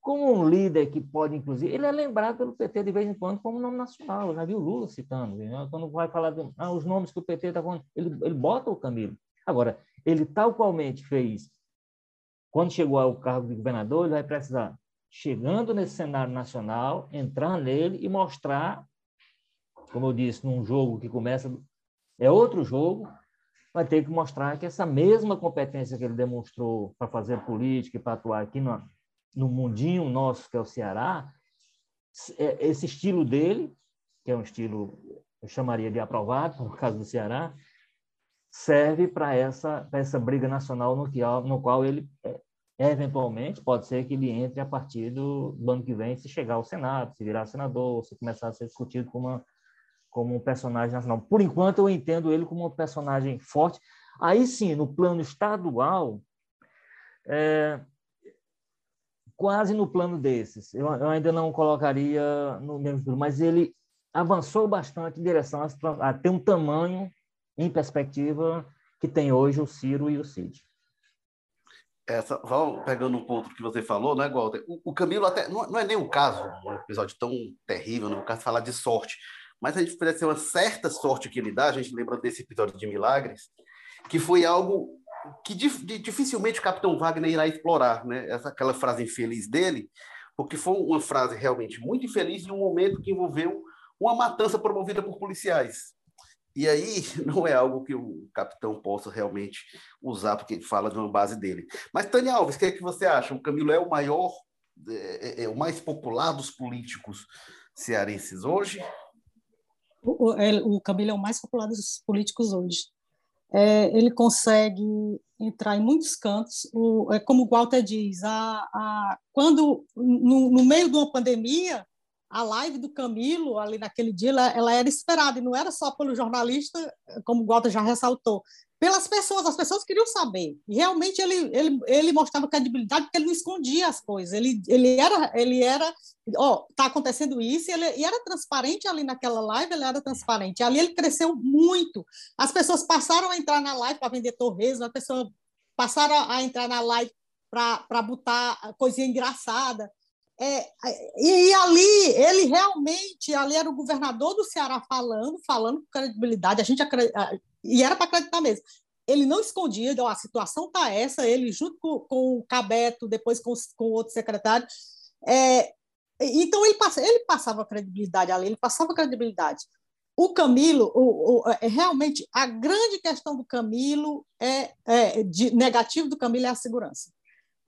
como um líder que pode, inclusive, ele é lembrado pelo PT de vez em quando como nome nacional, eu já vi o Lula citando, né? quando vai falar de, ah, os nomes que o PT está falando, ele, ele bota o Camilo. Agora, ele tal qualmente fez, quando chegou ao cargo de governador, ele vai precisar chegando nesse cenário nacional, entrar nele e mostrar, como eu disse, num jogo que começa, é outro jogo, vai ter que mostrar que essa mesma competência que ele demonstrou para fazer política e para atuar aqui no, no mundinho nosso, que é o Ceará, é, esse estilo dele, que é um estilo, eu chamaria de aprovado, no caso do Ceará, serve para essa, essa briga nacional no, que, no qual ele é, Eventualmente, pode ser que ele entre a partir do, do ano que vem, se chegar ao Senado, se virar senador, se começar a ser discutido como, uma, como um personagem nacional. Por enquanto, eu entendo ele como um personagem forte. Aí sim, no plano estadual, é, quase no plano desses. Eu, eu, ainda não colocaria no mesmo plano, mas ele avançou bastante em direção a, a ter um tamanho em perspectiva que tem hoje o Ciro e o Cid essa, pegando um ponto que você falou, né, Walter? O, o Camilo até não, não, é nem um caso, um episódio tão terrível, não é um caso de falar de sorte, mas a gente precisa ter uma certa sorte que ele dá, a gente lembra desse episódio de Milagres, que foi algo que dificilmente o Capitão Wagner irá explorar, né? Essa aquela frase infeliz dele, porque foi uma frase realmente muito infeliz em um momento que envolveu uma matança promovida por policiais. E aí não é algo que o capitão possa realmente usar, porque ele fala de uma base dele. Mas, Tânia Alves, o que, é que você acha? O Camilo é o maior, é, é, é o mais popular dos políticos cearenses hoje? O, o Camilo é o mais popular dos políticos hoje. É, ele consegue entrar em muitos cantos. O, é como o Walter diz, a, a, quando no, no meio de uma pandemia, a live do Camilo, ali naquele dia, ela, ela, era esperada, e não era só pelo jornalista, como o Walter já ressaltou, pelas pessoas, as pessoas queriam saber. E realmente ele, ele, ele mostrava credibilidade porque ele não escondia as coisas. Ele, ele era, ele era, ó, tá acontecendo isso, e ele e era transparente ali naquela live, ele era transparente. Ali ele cresceu muito. As pessoas passaram a entrar na live para vender torresmo, as pessoas passaram a entrar na live para botar coisinha engraçada. É, e, ali, ele realmente, ali era o governador do Ceará falando, falando com credibilidade, a gente e era para acreditar mesmo. Ele não escondia, a situação está essa, ele junto com, com, o Cabeto, depois com, com outro secretário. É, então, ele, passa, ele passava credibilidade ali, ele passava credibilidade. O Camilo, o, o, é, realmente, a grande questão do Camilo é, é de, negativo do Camilo é a segurança.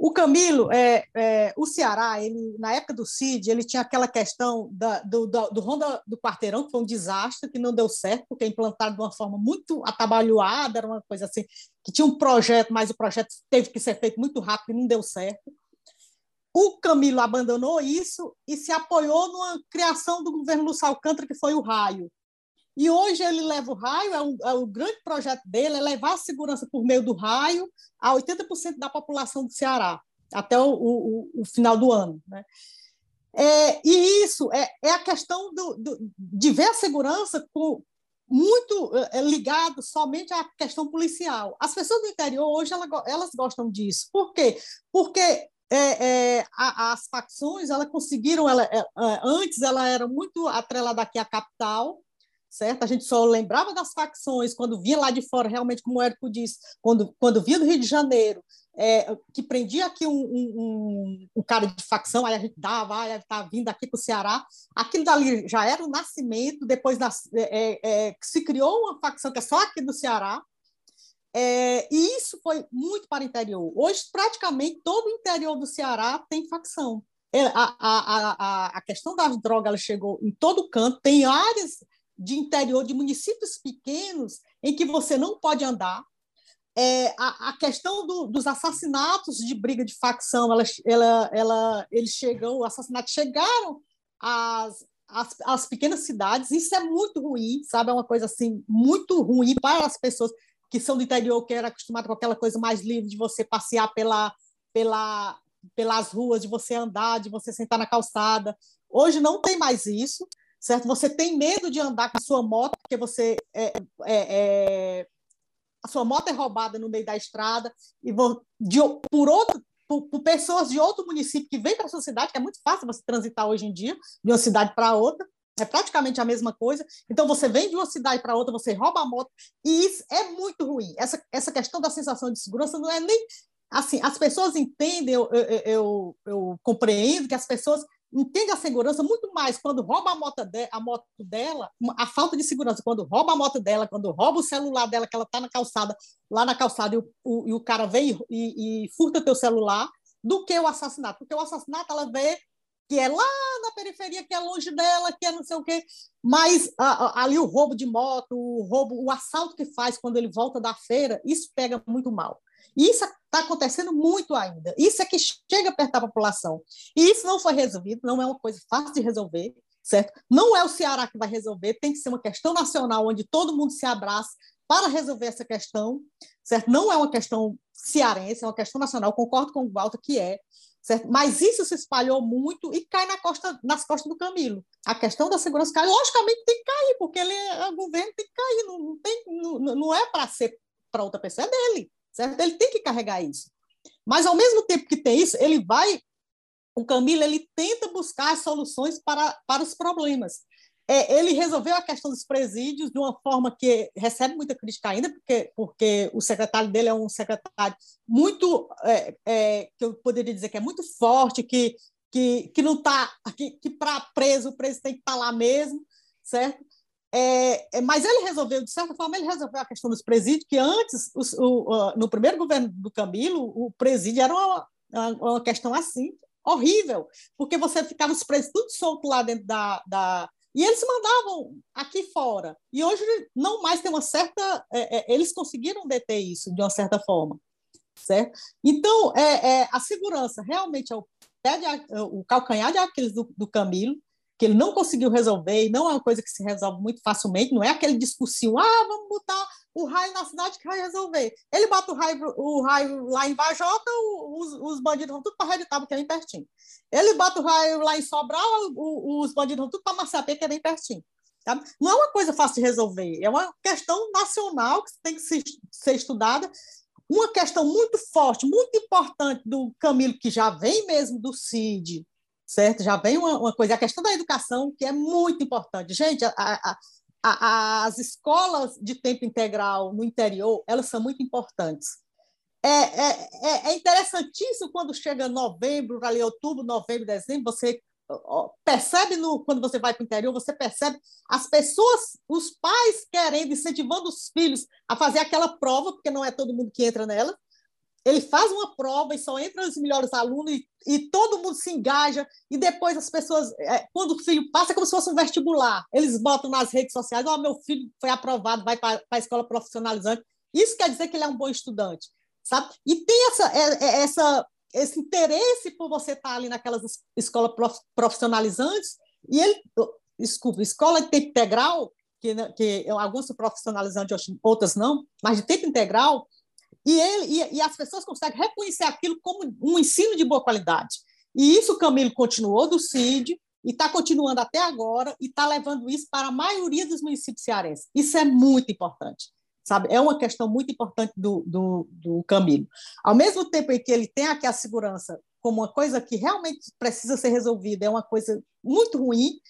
O Camilo, é, é, o Ceará, ele, na época do CID, ele tinha aquela questão da, do, do, Ronda do Quarteirão, que foi um desastre, que não deu certo, porque implantaram de uma forma muito atabalhoada, era uma coisa assim, que tinha um projeto, mas o projeto teve que ser feito muito rápido e não deu certo. O Camilo abandonou isso e se apoiou numa criação do governo Lúcio Alcântara, que foi o Raio. E hoje ele leva o raio, é, é o grande projeto dele, é levar a segurança por meio do raio a 80% da população do Ceará, até o, o, o final do ano. Né? É, e isso é, é a questão do, do, de ver a segurança com, muito é, ligado somente à questão policial. As pessoas do interior hoje elas, elas gostam disso. Por quê? Porque é, é, a, as facções elas conseguiram, ela, é, antes ela era muito atrelada aqui à capital, certo? A gente só lembrava das facções quando via lá de fora, realmente, como o Érico disse, quando, quando via do Rio de Janeiro, é, que prendia aqui um, um, um, cara de facção, aí a gente dava, ah, está vindo aqui para o Ceará. Aquilo dali já era o nascimento, depois nas, é, é, é se criou uma facção que é só aqui do Ceará, é, e isso foi muito para o interior. Hoje, praticamente, todo o interior do Ceará tem facção. É, a, a, a, a questão das drogas ela chegou em todo canto, tem áreas de interior, de municípios pequenos, em que você não pode andar. É, a, a questão do, dos assassinatos de briga de facção, ela, ela, ela, eles chegam, os assassinatos chegaram às, às, às pequenas cidades, isso é muito ruim, sabe? É uma coisa assim, muito ruim para as pessoas que são do interior, que era acostumado com aquela coisa mais livre de você passear pela, pela, pelas ruas, de você andar, de você sentar na calçada. Hoje não tem mais isso, certo? Você tem medo de andar com a sua moto, porque você é, é, é, a sua moto é roubada no meio da estrada e de, por outro por, pessoas de outro município que vêm para a sua cidade, que é muito fácil você transitar hoje em dia de uma cidade para outra, é praticamente a mesma coisa. Então, você vem de uma cidade para outra, você rouba a moto, e isso é muito ruim. Essa, essa questão da sensação de segurança não é nem. Assim, as pessoas entendem, eu, eu, eu, eu compreendo que as pessoas entendem a segurança muito mais quando rouba a moto, de, a moto dela, a falta de segurança, quando rouba a moto dela, quando rouba o celular dela, que ela está na calçada, lá na calçada, e o, o, e o cara vem e, e furta teu celular, do que o assassinato. Porque o assassinato, ela vê que é lá na periferia, que é longe dela, que é não sei o quê. Mas a, a, ali o roubo de moto, o roubo, o assalto que faz quando ele volta da feira, isso pega muito mal. E isso está acontecendo muito ainda. Isso é que chega perto da população. E isso não foi resolvido, não é uma coisa fácil de resolver, certo? Não é o Ceará que vai resolver, tem que ser uma questão nacional onde todo mundo se abraça para resolver essa questão, certo? Não é uma questão cearense, é uma questão nacional. Concordo com o Walter que é, Certo? Mas isso se espalhou muito e cai na costa, nas costas do Camilo. A questão da segurança cai, logicamente tem que cair, porque ele é, o governo tem que cair, não, não, tem, não, não é para ser para outra pessoa, é dele, certo? Ele tem que carregar isso. Mas ao mesmo tempo que tem isso, ele vai, o Camilo ele tenta buscar soluções para, para os problemas é, ele resolveu a questão dos presídios de uma forma que recebe muita crítica ainda, porque, porque o secretário dele é um secretário muito, é, é, que eu poderia dizer que é muito forte, que, que, que não está, que, que para preso, o preso tem que estar tá lá mesmo, certo? É, é, mas ele resolveu, de certa forma, ele resolveu a questão dos presídios, que antes, o, no primeiro governo do Camilo, o presídio era uma, uma questão assim, horrível, porque você ficava os presos tudo solto lá dentro da, da e eles mandavam aqui fora. E hoje não mais tem uma certa. É, é, eles conseguiram deter isso de uma certa forma. Certo? Então, é, é a segurança realmente é o, pé de, é o calcanhar de Aquiles do, do Camilo, que ele não conseguiu resolver, e não é uma coisa que se resolve muito facilmente, não é aquele discursinho, ah, vamos botar o raio na cidade que vai resolver. Ele bota o raio, o raio lá em Bajota, os, os bandidos vão tudo para a Rede Tábua, que é bem pertinho. Ele bota o raio lá em Sobral, os bandidos vão tudo para Massapê, que é bem pertinho. Sabe? Não é uma coisa fácil de resolver, é uma questão nacional que tem que ser estudada. Uma questão muito forte, muito importante do Camilo, que já vem mesmo do CID, certo? Já vem uma, uma coisa, a questão da educação, que é muito importante. Gente, a, a, a, as escolas de tempo integral no interior, elas são muito importantes. É, é, é, é interessantíssimo quando chega novembro, ali outubro, novembro, dezembro, você percebe no, quando você vai para o interior, você percebe as pessoas, os pais querendo, incentivando os filhos a fazer aquela prova, porque não é todo mundo que entra nela. Ele faz uma prova e só entra os melhores alunos e, e todo mundo se engaja. E depois as pessoas, é, quando o filho passa, é como se fosse um vestibular. Eles botam nas redes sociais: Ó, oh, meu filho foi aprovado, vai para a escola profissionalizante. Isso quer dizer que ele é um bom estudante sabe? E tem essa, é, é, essa, esse interesse por você estar ali naquelas escolas profissionalizantes, e ele, desculpa, escola de tempo integral, que, né, que algumas são profissionalizantes, outras não, mas de tempo integral, e, ele, e, e as pessoas conseguem reconhecer aquilo como um ensino de boa qualidade. E isso o Camilo continuou do CID, e está continuando até agora, e está levando isso para a maioria dos municípios cearenses. Isso é muito importante sabe? É uma questão muito importante do, do, do Camilo. Ao mesmo tempo em que ele tem aqui a segurança como uma coisa que realmente precisa ser resolvida, é uma coisa muito ruim,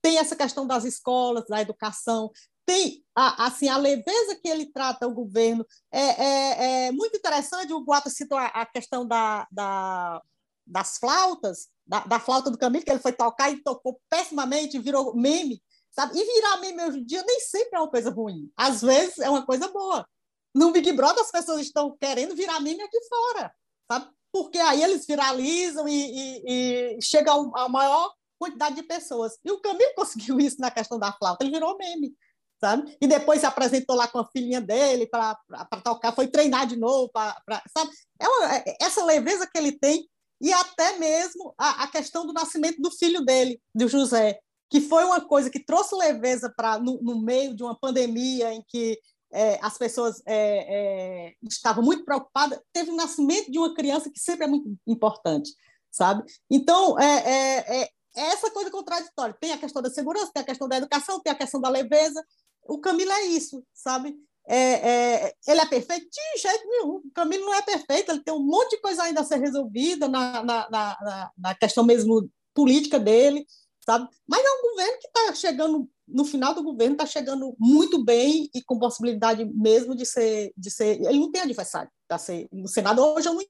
tem essa questão das escolas, da educação, tem a, assim, a leveza que ele trata o governo. É, é, é muito interessante, o Guata citou a, a questão da, da, das flautas, da, da, flauta do Camilo, que ele foi tocar e tocou pessimamente, virou meme. Sabe? E virar meme hoje em dia nem sempre é uma coisa ruim. Às vezes é uma coisa boa. No Big Brother, as pessoas estão querendo virar meme aqui fora, sabe? Porque aí eles viralizam e, e, e chega a maior quantidade de pessoas. E o Camilo conseguiu isso na questão da flauta, ele virou meme, sabe? E depois se apresentou lá com a filhinha dele para tocar, foi treinar de novo, pra, pra sabe? É uma, é, essa leveza que ele tem e até mesmo a, a questão do nascimento do filho dele, do José, que foi uma coisa que trouxe leveza para no, no, meio de uma pandemia em que é, as pessoas é, é, estavam muito preocupadas. Teve o nascimento de uma criança que sempre é muito importante, sabe? Então, é, é, é, é essa coisa contraditória. Tem a questão da segurança, tem a questão da educação, tem a questão da leveza. O Camilo é isso, sabe? É, é, ele é perfeito? De jeito nenhum. O Camilo não é perfeito, ele tem um monte de coisa ainda a ser resolvida na, na, na, na questão mesmo política dele, sabe? Mas é um governo que está chegando, no final do governo, está chegando muito bem e com possibilidade mesmo de ser. De ser ele não tem adversário para ser no Senado. Hoje eu não,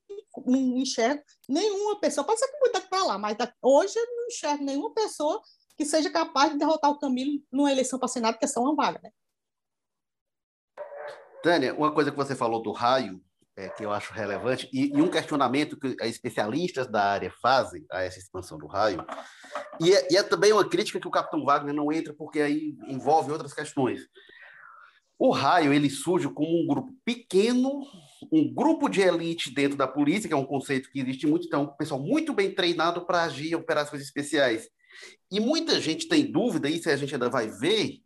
não enxergo nenhuma pessoa, pode ser que muita para lá, mas hoje eu não enxergo nenhuma pessoa que seja capaz de derrotar o Camilo numa eleição para Senado, que é só uma vaga, né? Tânia, uma coisa que você falou do raio, é, que eu acho relevante, e, e, um questionamento que especialistas da área fazem a essa expansão do raio, e é, e é, também uma crítica que o Capitão Wagner não entra, porque aí envolve outras questões. O raio ele surge como um grupo pequeno, um grupo de elite dentro da polícia, que é um conceito que existe muito, então, um pessoal muito bem treinado para agir em operações especiais. E muita gente tem dúvida, isso a gente ainda vai ver,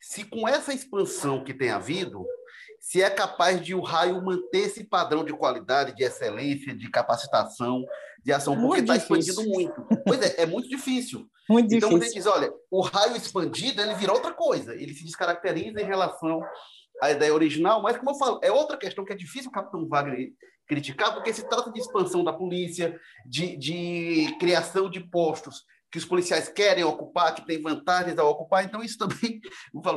se com essa expansão que tem havido, se é capaz de o raio manter esse padrão de qualidade, de excelência, de capacitação, de ação, porque está expandindo muito. Pois é, é muito difícil. Muito então, difícil. diz, olha, o raio expandido, ele virou outra coisa, ele se descaracteriza em relação à ideia original, mas, como eu falo, é outra questão que é difícil o Capitão Wagner criticar, porque se trata de expansão da polícia, de, de criação de postos que os policiais querem ocupar, que tem vantagens a ocupar. Então, isso também,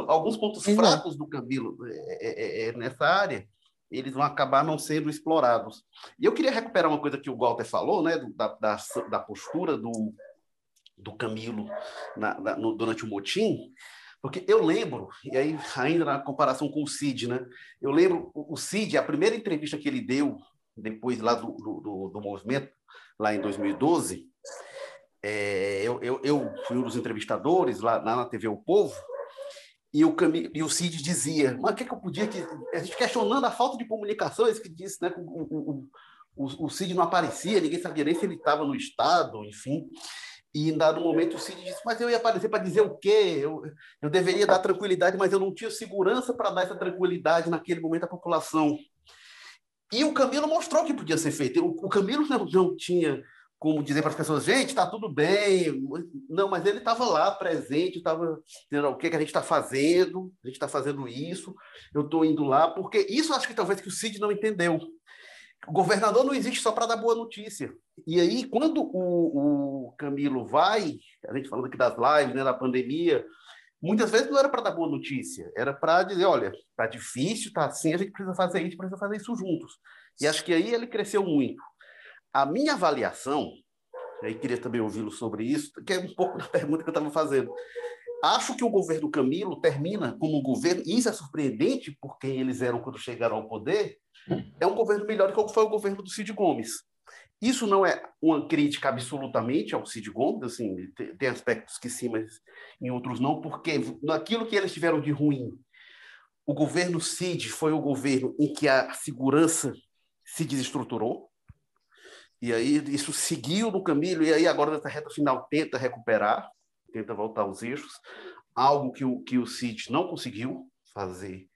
alguns pontos Exato. fracos do Camilo é, é, é, nessa área, eles vão acabar não sendo explorados. E eu queria recuperar uma coisa que o Walter falou, né, da, da, da postura do, do Camilo na, na, no, durante o motim, porque eu lembro, e aí ainda na comparação com o Cid, né, eu lembro o Cid, a primeira entrevista que ele deu, depois lá do, do, do movimento, lá em 2012, é, eu, eu, fui um dos entrevistadores lá, lá na TV O Povo, e o, e o Cid dizia, mas o que, que eu podia... Que... A gente questionando a falta de comunicação, esse que disse, né, o, o, o, o Cid não aparecia, ninguém sabia nem se ele estava no Estado, enfim. E em dado momento o Cid disse, mas eu ia aparecer para dizer o quê? Eu, eu deveria dar tranquilidade, mas eu não tinha segurança para dar essa tranquilidade naquele momento à população. E o Camilo mostrou que podia ser feito. O, Camilo não tinha como dizer para as pessoas, gente, está tudo bem. Não, mas ele estava lá presente, estava dizendo o que, que a gente está fazendo, a gente está fazendo isso, eu estou indo lá, porque isso acho que talvez que o Cid não entendeu. O governador não existe só para dar boa notícia. E aí, quando o, o, Camilo vai, a gente falando aqui das lives, né, da pandemia, muitas vezes não era para dar boa notícia, era para dizer, olha, está difícil, está assim, a gente precisa fazer isso, precisa fazer isso juntos. E acho que aí ele cresceu muito. A minha avaliação, aí queria também ouvi-lo sobre isso, que é um pouco da pergunta que eu estava fazendo. Acho que o governo Camilo termina como um governo, e isso é surpreendente por quem eles eram quando chegaram ao poder, é um governo melhor do que foi o governo do Cid Gomes. Isso não é uma crítica absolutamente ao Cid Gomes, assim, tem aspectos que sim, mas em outros não, porque naquilo que eles tiveram de ruim, o governo Cid foi o governo em que a segurança se desestruturou, e aí isso seguiu no caminho, e aí agora nessa reta final tenta recuperar, tenta voltar aos eixos, algo que o, que o CID não conseguiu fazer.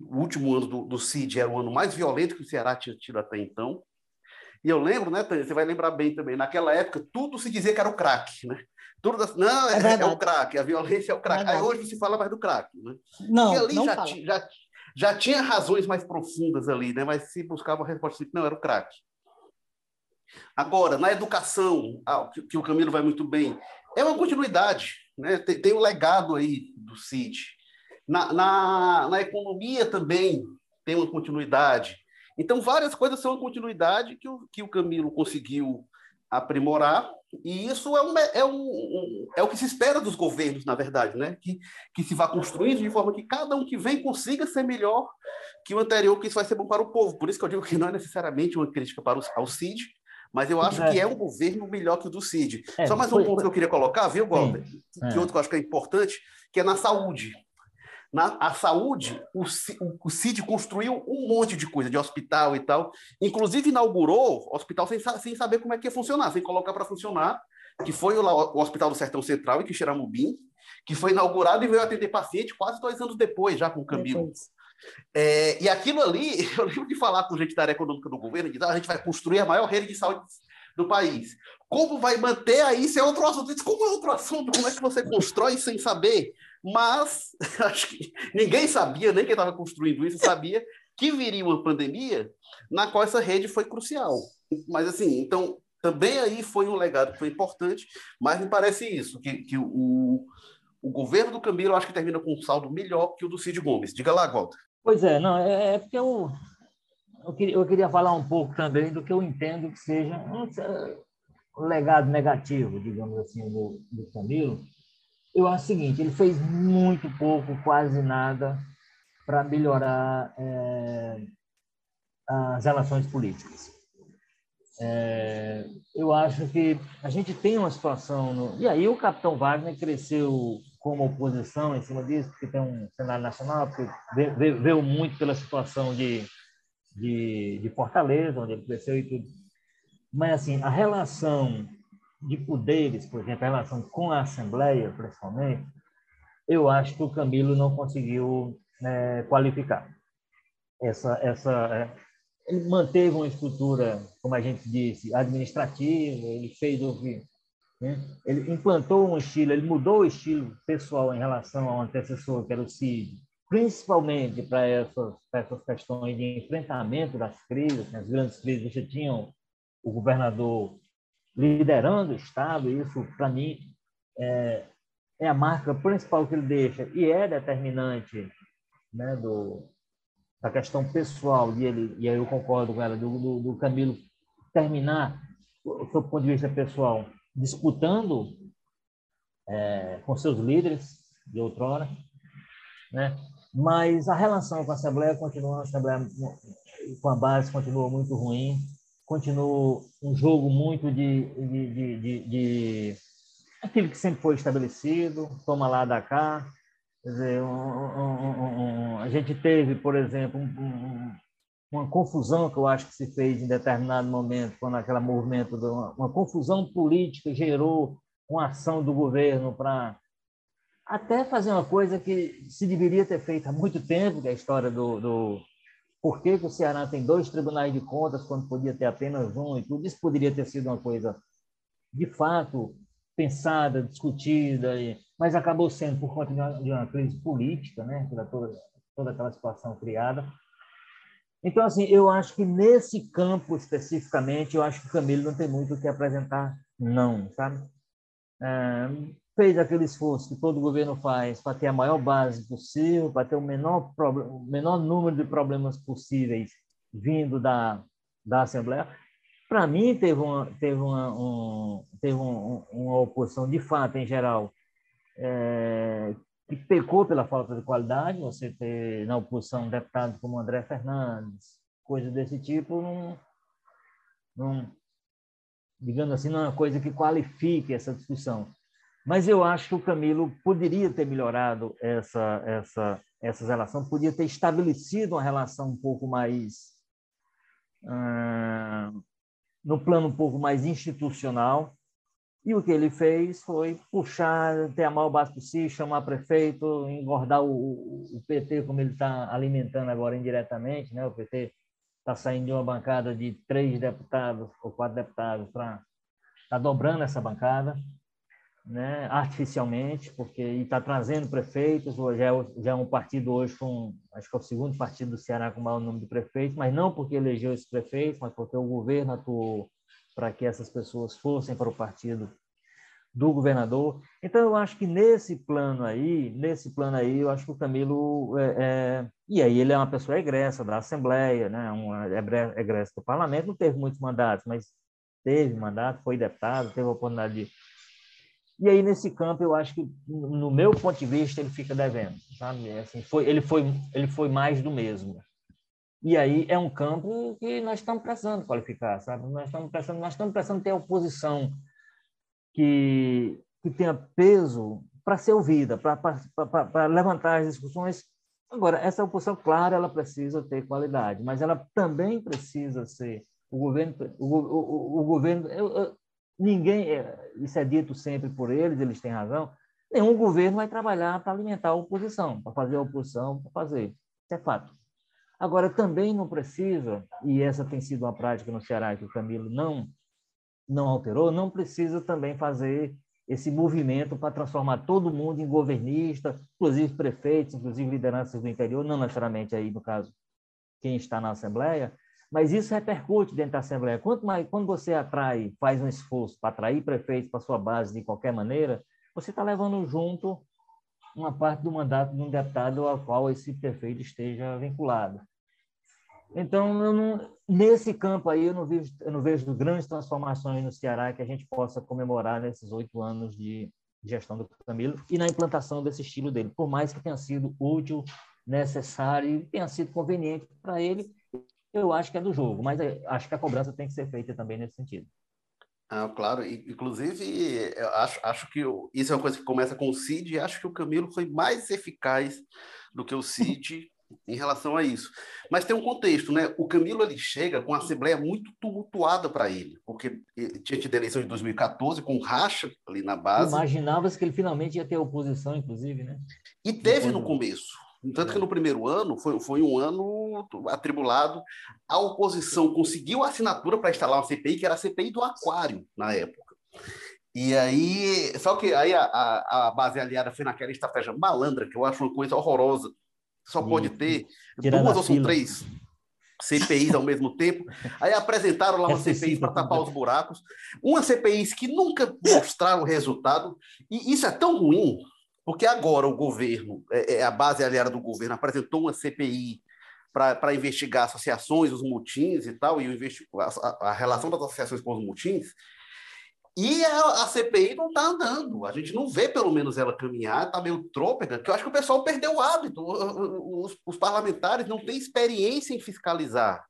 O último ano do, do CID era o ano mais violento que o Ceará tinha tido até então. E eu lembro, né, Tânia, você vai lembrar bem também, naquela época tudo se dizia que era o crack, né? Tudo das... Não, é, é, é, o crack, a violência é o crack. Aí hoje se fala mais do crack, né? Não, e ali não já, fala. já, já tinha razões mais profundas ali, né? Mas se buscava a resposta, não, era o crack. Agora, na educação, que, o Camilo vai muito bem, é uma continuidade, né? tem, tem o legado aí do CID. Na, na, na, economia também tem uma continuidade. Então, várias coisas são uma continuidade que o, que o Camilo conseguiu aprimorar, e isso é, um, é, um, é o que se espera dos governos, na verdade, né? que, que se vá construindo de forma que cada um que vem consiga ser melhor que o anterior, que isso vai ser bom para o povo. Por isso que eu digo que não é necessariamente uma crítica para o, ao CID, mas eu acho é. que é um governo melhor que o do Cid. É, Só mais um foi, ponto foi. que eu queria colocar, viu, Walter? Que é. outro que eu acho que é importante, que é na saúde. Na a saúde, o, o Cid construiu um monte de coisa, de hospital e tal. Inclusive inaugurou hospital sem, sem saber como é que ia funcionar, sem colocar para funcionar, que foi o, o, Hospital do Sertão Central, em Quixeramobim, que foi inaugurado e veio atender paciente quase dois anos depois, já com o Camilo. É, e aquilo ali, eu lembro de falar com gente da área econômica do governo, de ah, a gente vai construir a maior rede de saúde do país. Como vai manter aí? Isso é outro assunto. Disse, como é outro assunto? Como é que você constrói sem saber? Mas acho que ninguém sabia, nem quem estava construindo isso sabia que viria uma pandemia na qual essa rede foi crucial. Mas assim, então também aí foi um legado que foi importante, mas me parece isso, que, que o, o governo do Camilo acho que termina com um saldo melhor que o do Cid Gomes. Diga lá, Walter. Pois é, não, é, é porque eu, eu, queria, eu queria falar um pouco também do que eu entendo que seja um legado negativo, digamos assim, do, do Camilo. Eu acho o seguinte, ele fez muito pouco, quase nada, para melhorar é, as relações políticas. É, eu acho que a gente tem uma situação. No... E aí o capitão Wagner cresceu como oposição em cima disso, porque tem um cenário nacional, porque veio muito pela situação de, de, de Fortaleza, onde ele cresceu e tudo. Mas, assim, a relação de poderes, por exemplo, a relação com a Assembleia, principalmente, eu acho que o Camilo não conseguiu é, qualificar. Essa, essa, é, ele manteve uma estrutura, como a gente disse, administrativa, ele fez ouvir. Né? Ele implantou um estilo, ele mudou o estilo pessoal em relação ao antecessor, que era o CID, principalmente para essas, essas questões de enfrentamento das crises, né? as grandes crises. Você tinha o governador liderando o Estado, isso, para mim, é, é a marca principal que ele deixa, e é determinante né, do, a questão pessoal, e, ele, e aí eu concordo com ela, do, do, do Camilo terminar, do seu ponto de vista pessoal, disputando é, com seus líderes de outrora, né? mas a relação com a Assembleia continua, a Assembleia com a base continua muito ruim, continua um jogo muito de, de, de, de, de aquilo que sempre foi estabelecido, toma lá, da cá, Quer dizer, um, um, um, a gente teve, por exemplo, uma confusão que eu acho que se fez em determinado momento, quando aquele movimento, uma, uma confusão política gerou uma ação do governo para até fazer uma coisa que se deveria ter feito há muito tempo, que é a história do, do por que, que, o Ceará tem dois tribunais de contas quando podia ter apenas um e tudo. Isso poderia ter sido uma coisa, de fato, pensada, discutida, e, mas acabou sendo por conta de uma, de uma crise política, né, toda, toda aquela situação criada. Então, assim, eu acho que nesse campo especificamente, eu acho que o Camilo não tem muito o que apresentar, não, sabe? É, fez aquele esforço que todo governo faz para ter a maior base possível, para ter o menor, o menor número de problemas possíveis vindo da, da Assembleia para mim teve uma teve uma um, teve um, uma oposição de fato em geral é, que pecou pela falta de qualidade você ter na oposição deputados como André Fernandes coisas desse tipo não, não digamos assim não é uma coisa que qualifique essa discussão mas eu acho que o Camilo poderia ter melhorado essa essa essa relação podia ter estabelecido uma relação um pouco mais hum, no plano um pouco mais institucional. E o que ele fez foi puxar, ter a maior base possível, chamar prefeito, engordar o, o PT como ele está alimentando agora indiretamente. Né? O PT está saindo de uma bancada de três deputados ou quatro deputados para está dobrando essa bancada né, artificialmente, porque está trazendo prefeitos, já é, já é um partido hoje com, acho que é o segundo partido do Ceará com o maior número de prefeitos, mas não porque elegeu esses prefeitos, mas porque o governo atuou para que essas pessoas fossem para o partido do governador. Então, eu acho que nesse plano aí, nesse plano aí, eu acho que o Camilo é, é... e aí ele é uma pessoa egressa da Assembleia, né, uma egressa do Parlamento, não teve muitos mandatos, mas teve mandato, foi deputado, teve a oportunidade de e aí, nesse campo, eu acho que, no meu ponto de vista, ele fica devendo, sabe? Assim, foi, ele, foi, ele foi mais do mesmo. E aí é um campo que nós estamos precisando qualificar, sabe? Nós estamos precisando, nós estamos precisando ter oposição que, que tenha peso para ser ouvida, para levantar as discussões. Agora, essa oposição, claro, ela precisa ter qualidade, mas ela também precisa ser o governo, o, o, o governo, eu, eu, Ninguém, é, isso é dito sempre por eles, eles têm razão. Nenhum governo vai trabalhar para alimentar a oposição, para fazer a oposição, para fazer. Isso é fato. Agora, também não precisa, e essa tem sido uma prática no Ceará que o Camilo não, não alterou, não precisa também fazer esse movimento para transformar todo mundo em governista, inclusive prefeitos, inclusive lideranças do interior, não necessariamente aí, no caso, quem está na Assembleia, mas isso repercute dentro da Assembleia. Quanto mais, quando você atrai, faz um esforço para atrair prefeitos para sua base de qualquer maneira, você está levando junto uma parte do mandato de um deputado ao qual esse prefeito esteja vinculado. Então, não, nesse campo aí, eu não, vejo, eu não vejo grandes transformações no Ceará que a gente possa comemorar nesses oito anos de gestão do Camilo e na implantação desse estilo dele, por mais que tenha sido útil, necessário e tenha sido conveniente para ele, eu acho que é do jogo, mas acho que a cobrança tem que ser feita também nesse sentido. Ah, claro, inclusive, eu acho, acho que isso é uma coisa que começa com o Cid, e acho que o Camilo foi mais eficaz do que o Cid em relação a isso. Mas tem um contexto, né? O Camilo ele chega com a Assembleia muito tumultuada para ele, porque tinha tido eleição de 2014 com racha ali na base. Imaginava-se que ele finalmente ia ter oposição, inclusive, né? E teve no começo. Tanto que no primeiro ano foi, foi um ano atribulado. A oposição conseguiu a assinatura para instalar uma CPI, que era a CPI do Aquário, na época. E aí, só que aí a, a, a base aliada foi naquela estratégia malandra, que eu acho uma coisa horrorosa. Só pode ter duas ou são três CPIs ao mesmo tempo. Aí apresentaram lá uma CPI para tapar os buracos. Uma CPIs que nunca mostraram resultado. E isso é tão ruim porque agora o governo, é, é, a base aliada do governo, apresentou uma CPI para investigar associações, os mutins e tal, e a, a, relação das associações com os mutins, e a, a CPI não está andando. A gente não vê, pelo menos, ela caminhar, está meio trôpega, que eu acho que o pessoal perdeu o hábito. Os, os parlamentares não têm experiência em fiscalizar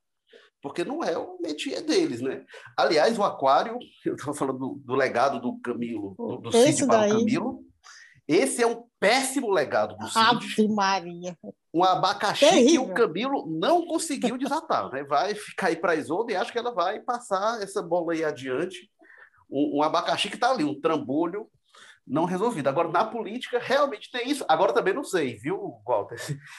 porque não é o métier deles, né? Aliás, o Aquário, eu estava falando do, do, legado do Camilo, do, do Cid para o Camilo, esse é um péssimo legado do Cid. Ave Maria. Um abacaxi Terrível. que o Camilo não conseguiu desatar. Né? Vai ficar aí para a Isolda e acho que ela vai passar essa bola aí adiante. Um, um abacaxi que está ali, um trambolho não resolvido. Agora, na política, realmente tem isso. Agora também não sei, viu, Walter?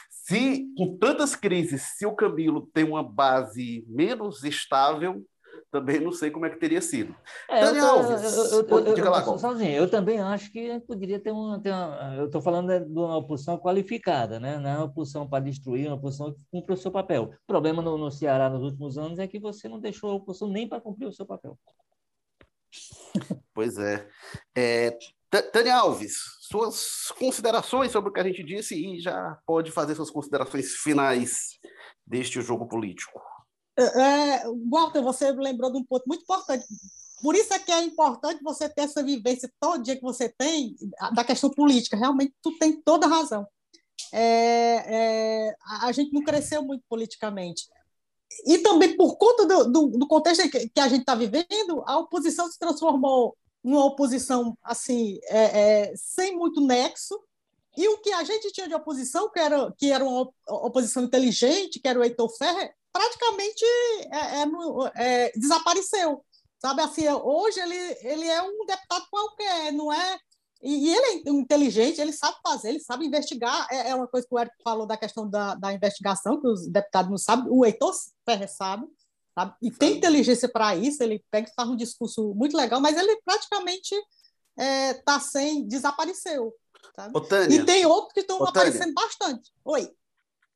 Se, com tantas crises, se o Camilo tem uma base menos estável, também não sei como é que teria sido. É, Daniel Alves, eu, eu, eu, diga lá. Sozinho, eu também acho que poderia ter uma. Ter uma eu estou falando de uma oposição qualificada, né? não é uma oposição para destruir, uma oposição que cumpre o seu papel. O problema no, no Ceará nos últimos anos é que você não deixou a oposição nem para cumprir o seu papel. Pois é. é Tânia Alves, suas considerações sobre o que a gente disse e já pode fazer suas considerações finais deste jogo político. É, é, Walter, você lembrou de um ponto muito importante. Por isso é que é importante você ter essa vivência todo dia que você tem da questão política. Realmente, tu tem toda a razão. É, é, a gente não cresceu muito politicamente. E também por conta do, do, do contexto que, que, a gente está vivendo, a oposição se transformou numa oposição assim é, é, sem muito nexo. E o que a gente tinha de oposição, que era, que era uma oposição inteligente, que era o Heitor Ferrer, praticamente é, é, é, desapareceu. Sabe assim, hoje ele, ele é um deputado qualquer, não é? E, e, ele é inteligente, ele sabe fazer, ele sabe investigar. É, é uma coisa que o Érico falou da questão da, da investigação, que os deputados não sabem, o Heitor Ferrer sabe, sabe? E tem inteligência para isso, ele pega e faz um discurso muito legal, mas ele praticamente está é, sem, desapareceu. Sabe? e tem outros que estão aparecendo bastante. Oi.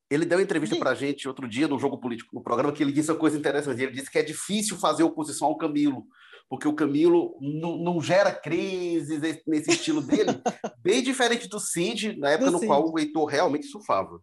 Ele deu entrevista para a gente outro dia no Jogo Político, no programa, que ele disse uma coisa interessante. Ele disse que é difícil fazer oposição ao Camilo, porque o Camilo não, gera crises nesse estilo dele, bem diferente do Cid, na época do no Cid. qual o Heitor realmente surfava.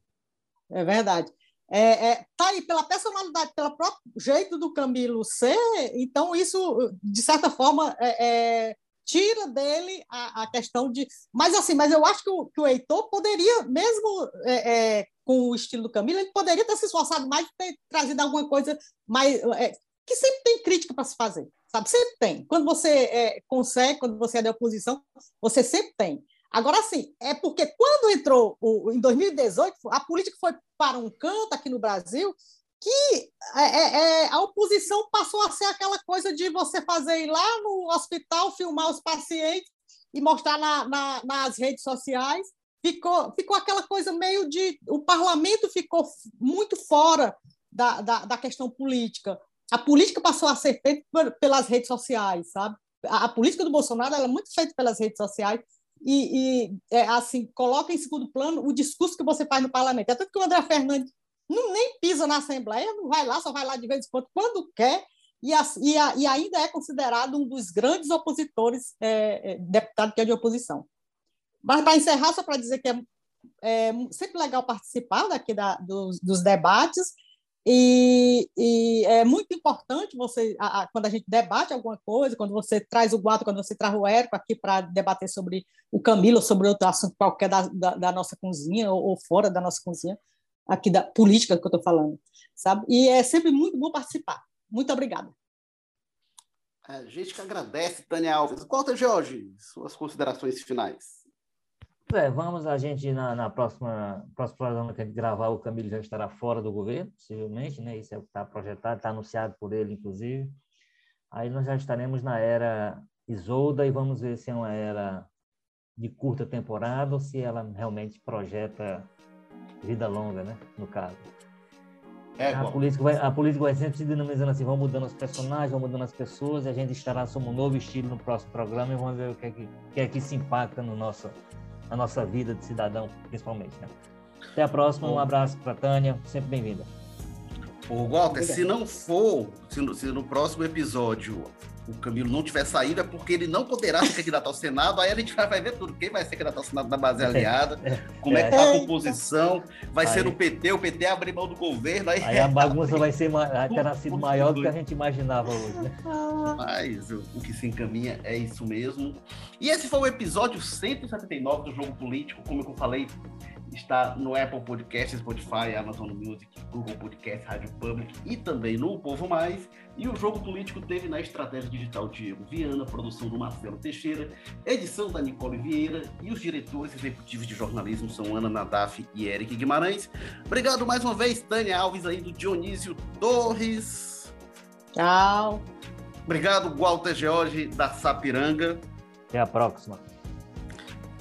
É verdade. É, é, tá aí pela personalidade, pelo próprio jeito do Camilo ser, então isso, de certa forma, é, é, tira dele a, a, questão de. Mas assim, mas eu acho que o, que o Heitor poderia, mesmo é, é, com o estilo do Camilo, ele poderia ter se esforçado mais ter trazido alguma coisa mais. É, que sempre tem crítica para se fazer, sabe? Sempre tem. Quando você é, consegue, quando você é da oposição, você sempre tem. Agora, sim, é porque quando entrou o, em 2018, a política foi para um canto aqui no Brasil que é, é, é, a oposição passou a ser aquela coisa de você fazer ir lá no hospital, filmar os pacientes e mostrar na, na, nas redes sociais ficou, ficou aquela coisa meio de. O parlamento ficou muito fora da, da, da questão política. A política passou a ser feita pelas redes sociais, sabe? A, política do Bolsonaro é muito feita pelas redes sociais e, e é, assim coloca em segundo plano o discurso que você faz no parlamento. É tanto que o André Fernandes não, nem pisa na Assembleia, não vai lá, só vai lá de vez em quando, quando quer, e, a, e, a, e ainda é considerado um dos grandes opositores, é, é, deputado que é de oposição. Mas, para encerrar, só para dizer que é, é, sempre legal participar daqui da, dos, dos debates, e, e, é muito importante você, a, a, quando a gente debate alguma coisa, quando você traz o Guato, quando você traz o Érico aqui para debater sobre o Camilo, sobre outro assunto qualquer da, da, da nossa cozinha ou, ou, fora da nossa cozinha, aqui da política que eu estou falando, sabe? E é sempre muito bom participar. Muito obrigada. A gente que agradece, Tânia Alves. Conta, Jorge, suas considerações finais. É, vamos a gente na, na próxima próximo programa que a gente gravar, o Camilo já estará fora do governo, possivelmente, né? Isso é o que está projetado, está anunciado por ele, inclusive. Aí nós já estaremos na era Isolda e vamos ver se é uma era de curta temporada ou se ela realmente projeta vida longa, né? No caso. É, a, política vai, a política vai sempre se dinamizando assim, vão mudando os personagens, vão mudando as pessoas, e a gente estará sob um novo estilo no próximo programa e vamos ver o que é que, que, é que se impacta no nosso na nossa vida de cidadão, principalmente. Né? Até a próxima, um abraço para Tânia, sempre bem-vinda. Ô, Walter, se não for, se no, se no próximo episódio o Camilo não tiver saído, é porque ele não poderá ser candidato ao Senado, aí a gente vai ver tudo. Quem vai ser candidato ao Senado da base é, aliada, é, como é, que tá a composição, vai aí, ser no PT, o PT abrir mão do governo. Aí, aí a bagunça vai ser terá sido maior do que a gente imaginava hoje. Né? Mas o, o que se encaminha é isso mesmo. E esse foi o episódio 179 do Jogo Político, como eu falei, está no Apple Podcast, Spotify, Amazon Music, Google Podcast, Rádio Public e também no Povo Mais. E o Jogo Político teve na estratégia digital Diego Viana, produção do Marcelo Teixeira, edição da Nicole Vieira e os diretores executivos de jornalismo são Ana Nadaf e Eric Guimarães. Obrigado mais uma vez, Tânia Alves aí do Dionísio Torres. Tchau. Obrigado, Walter George da Sapiranga. Até a próxima.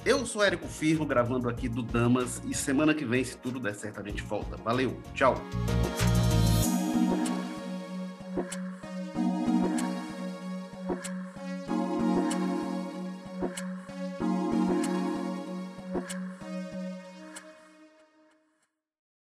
Eu sou Érico Firmo, gravando aqui do Damas, e semana que vem, se tudo der certo, a gente volta. Valeu, tchau.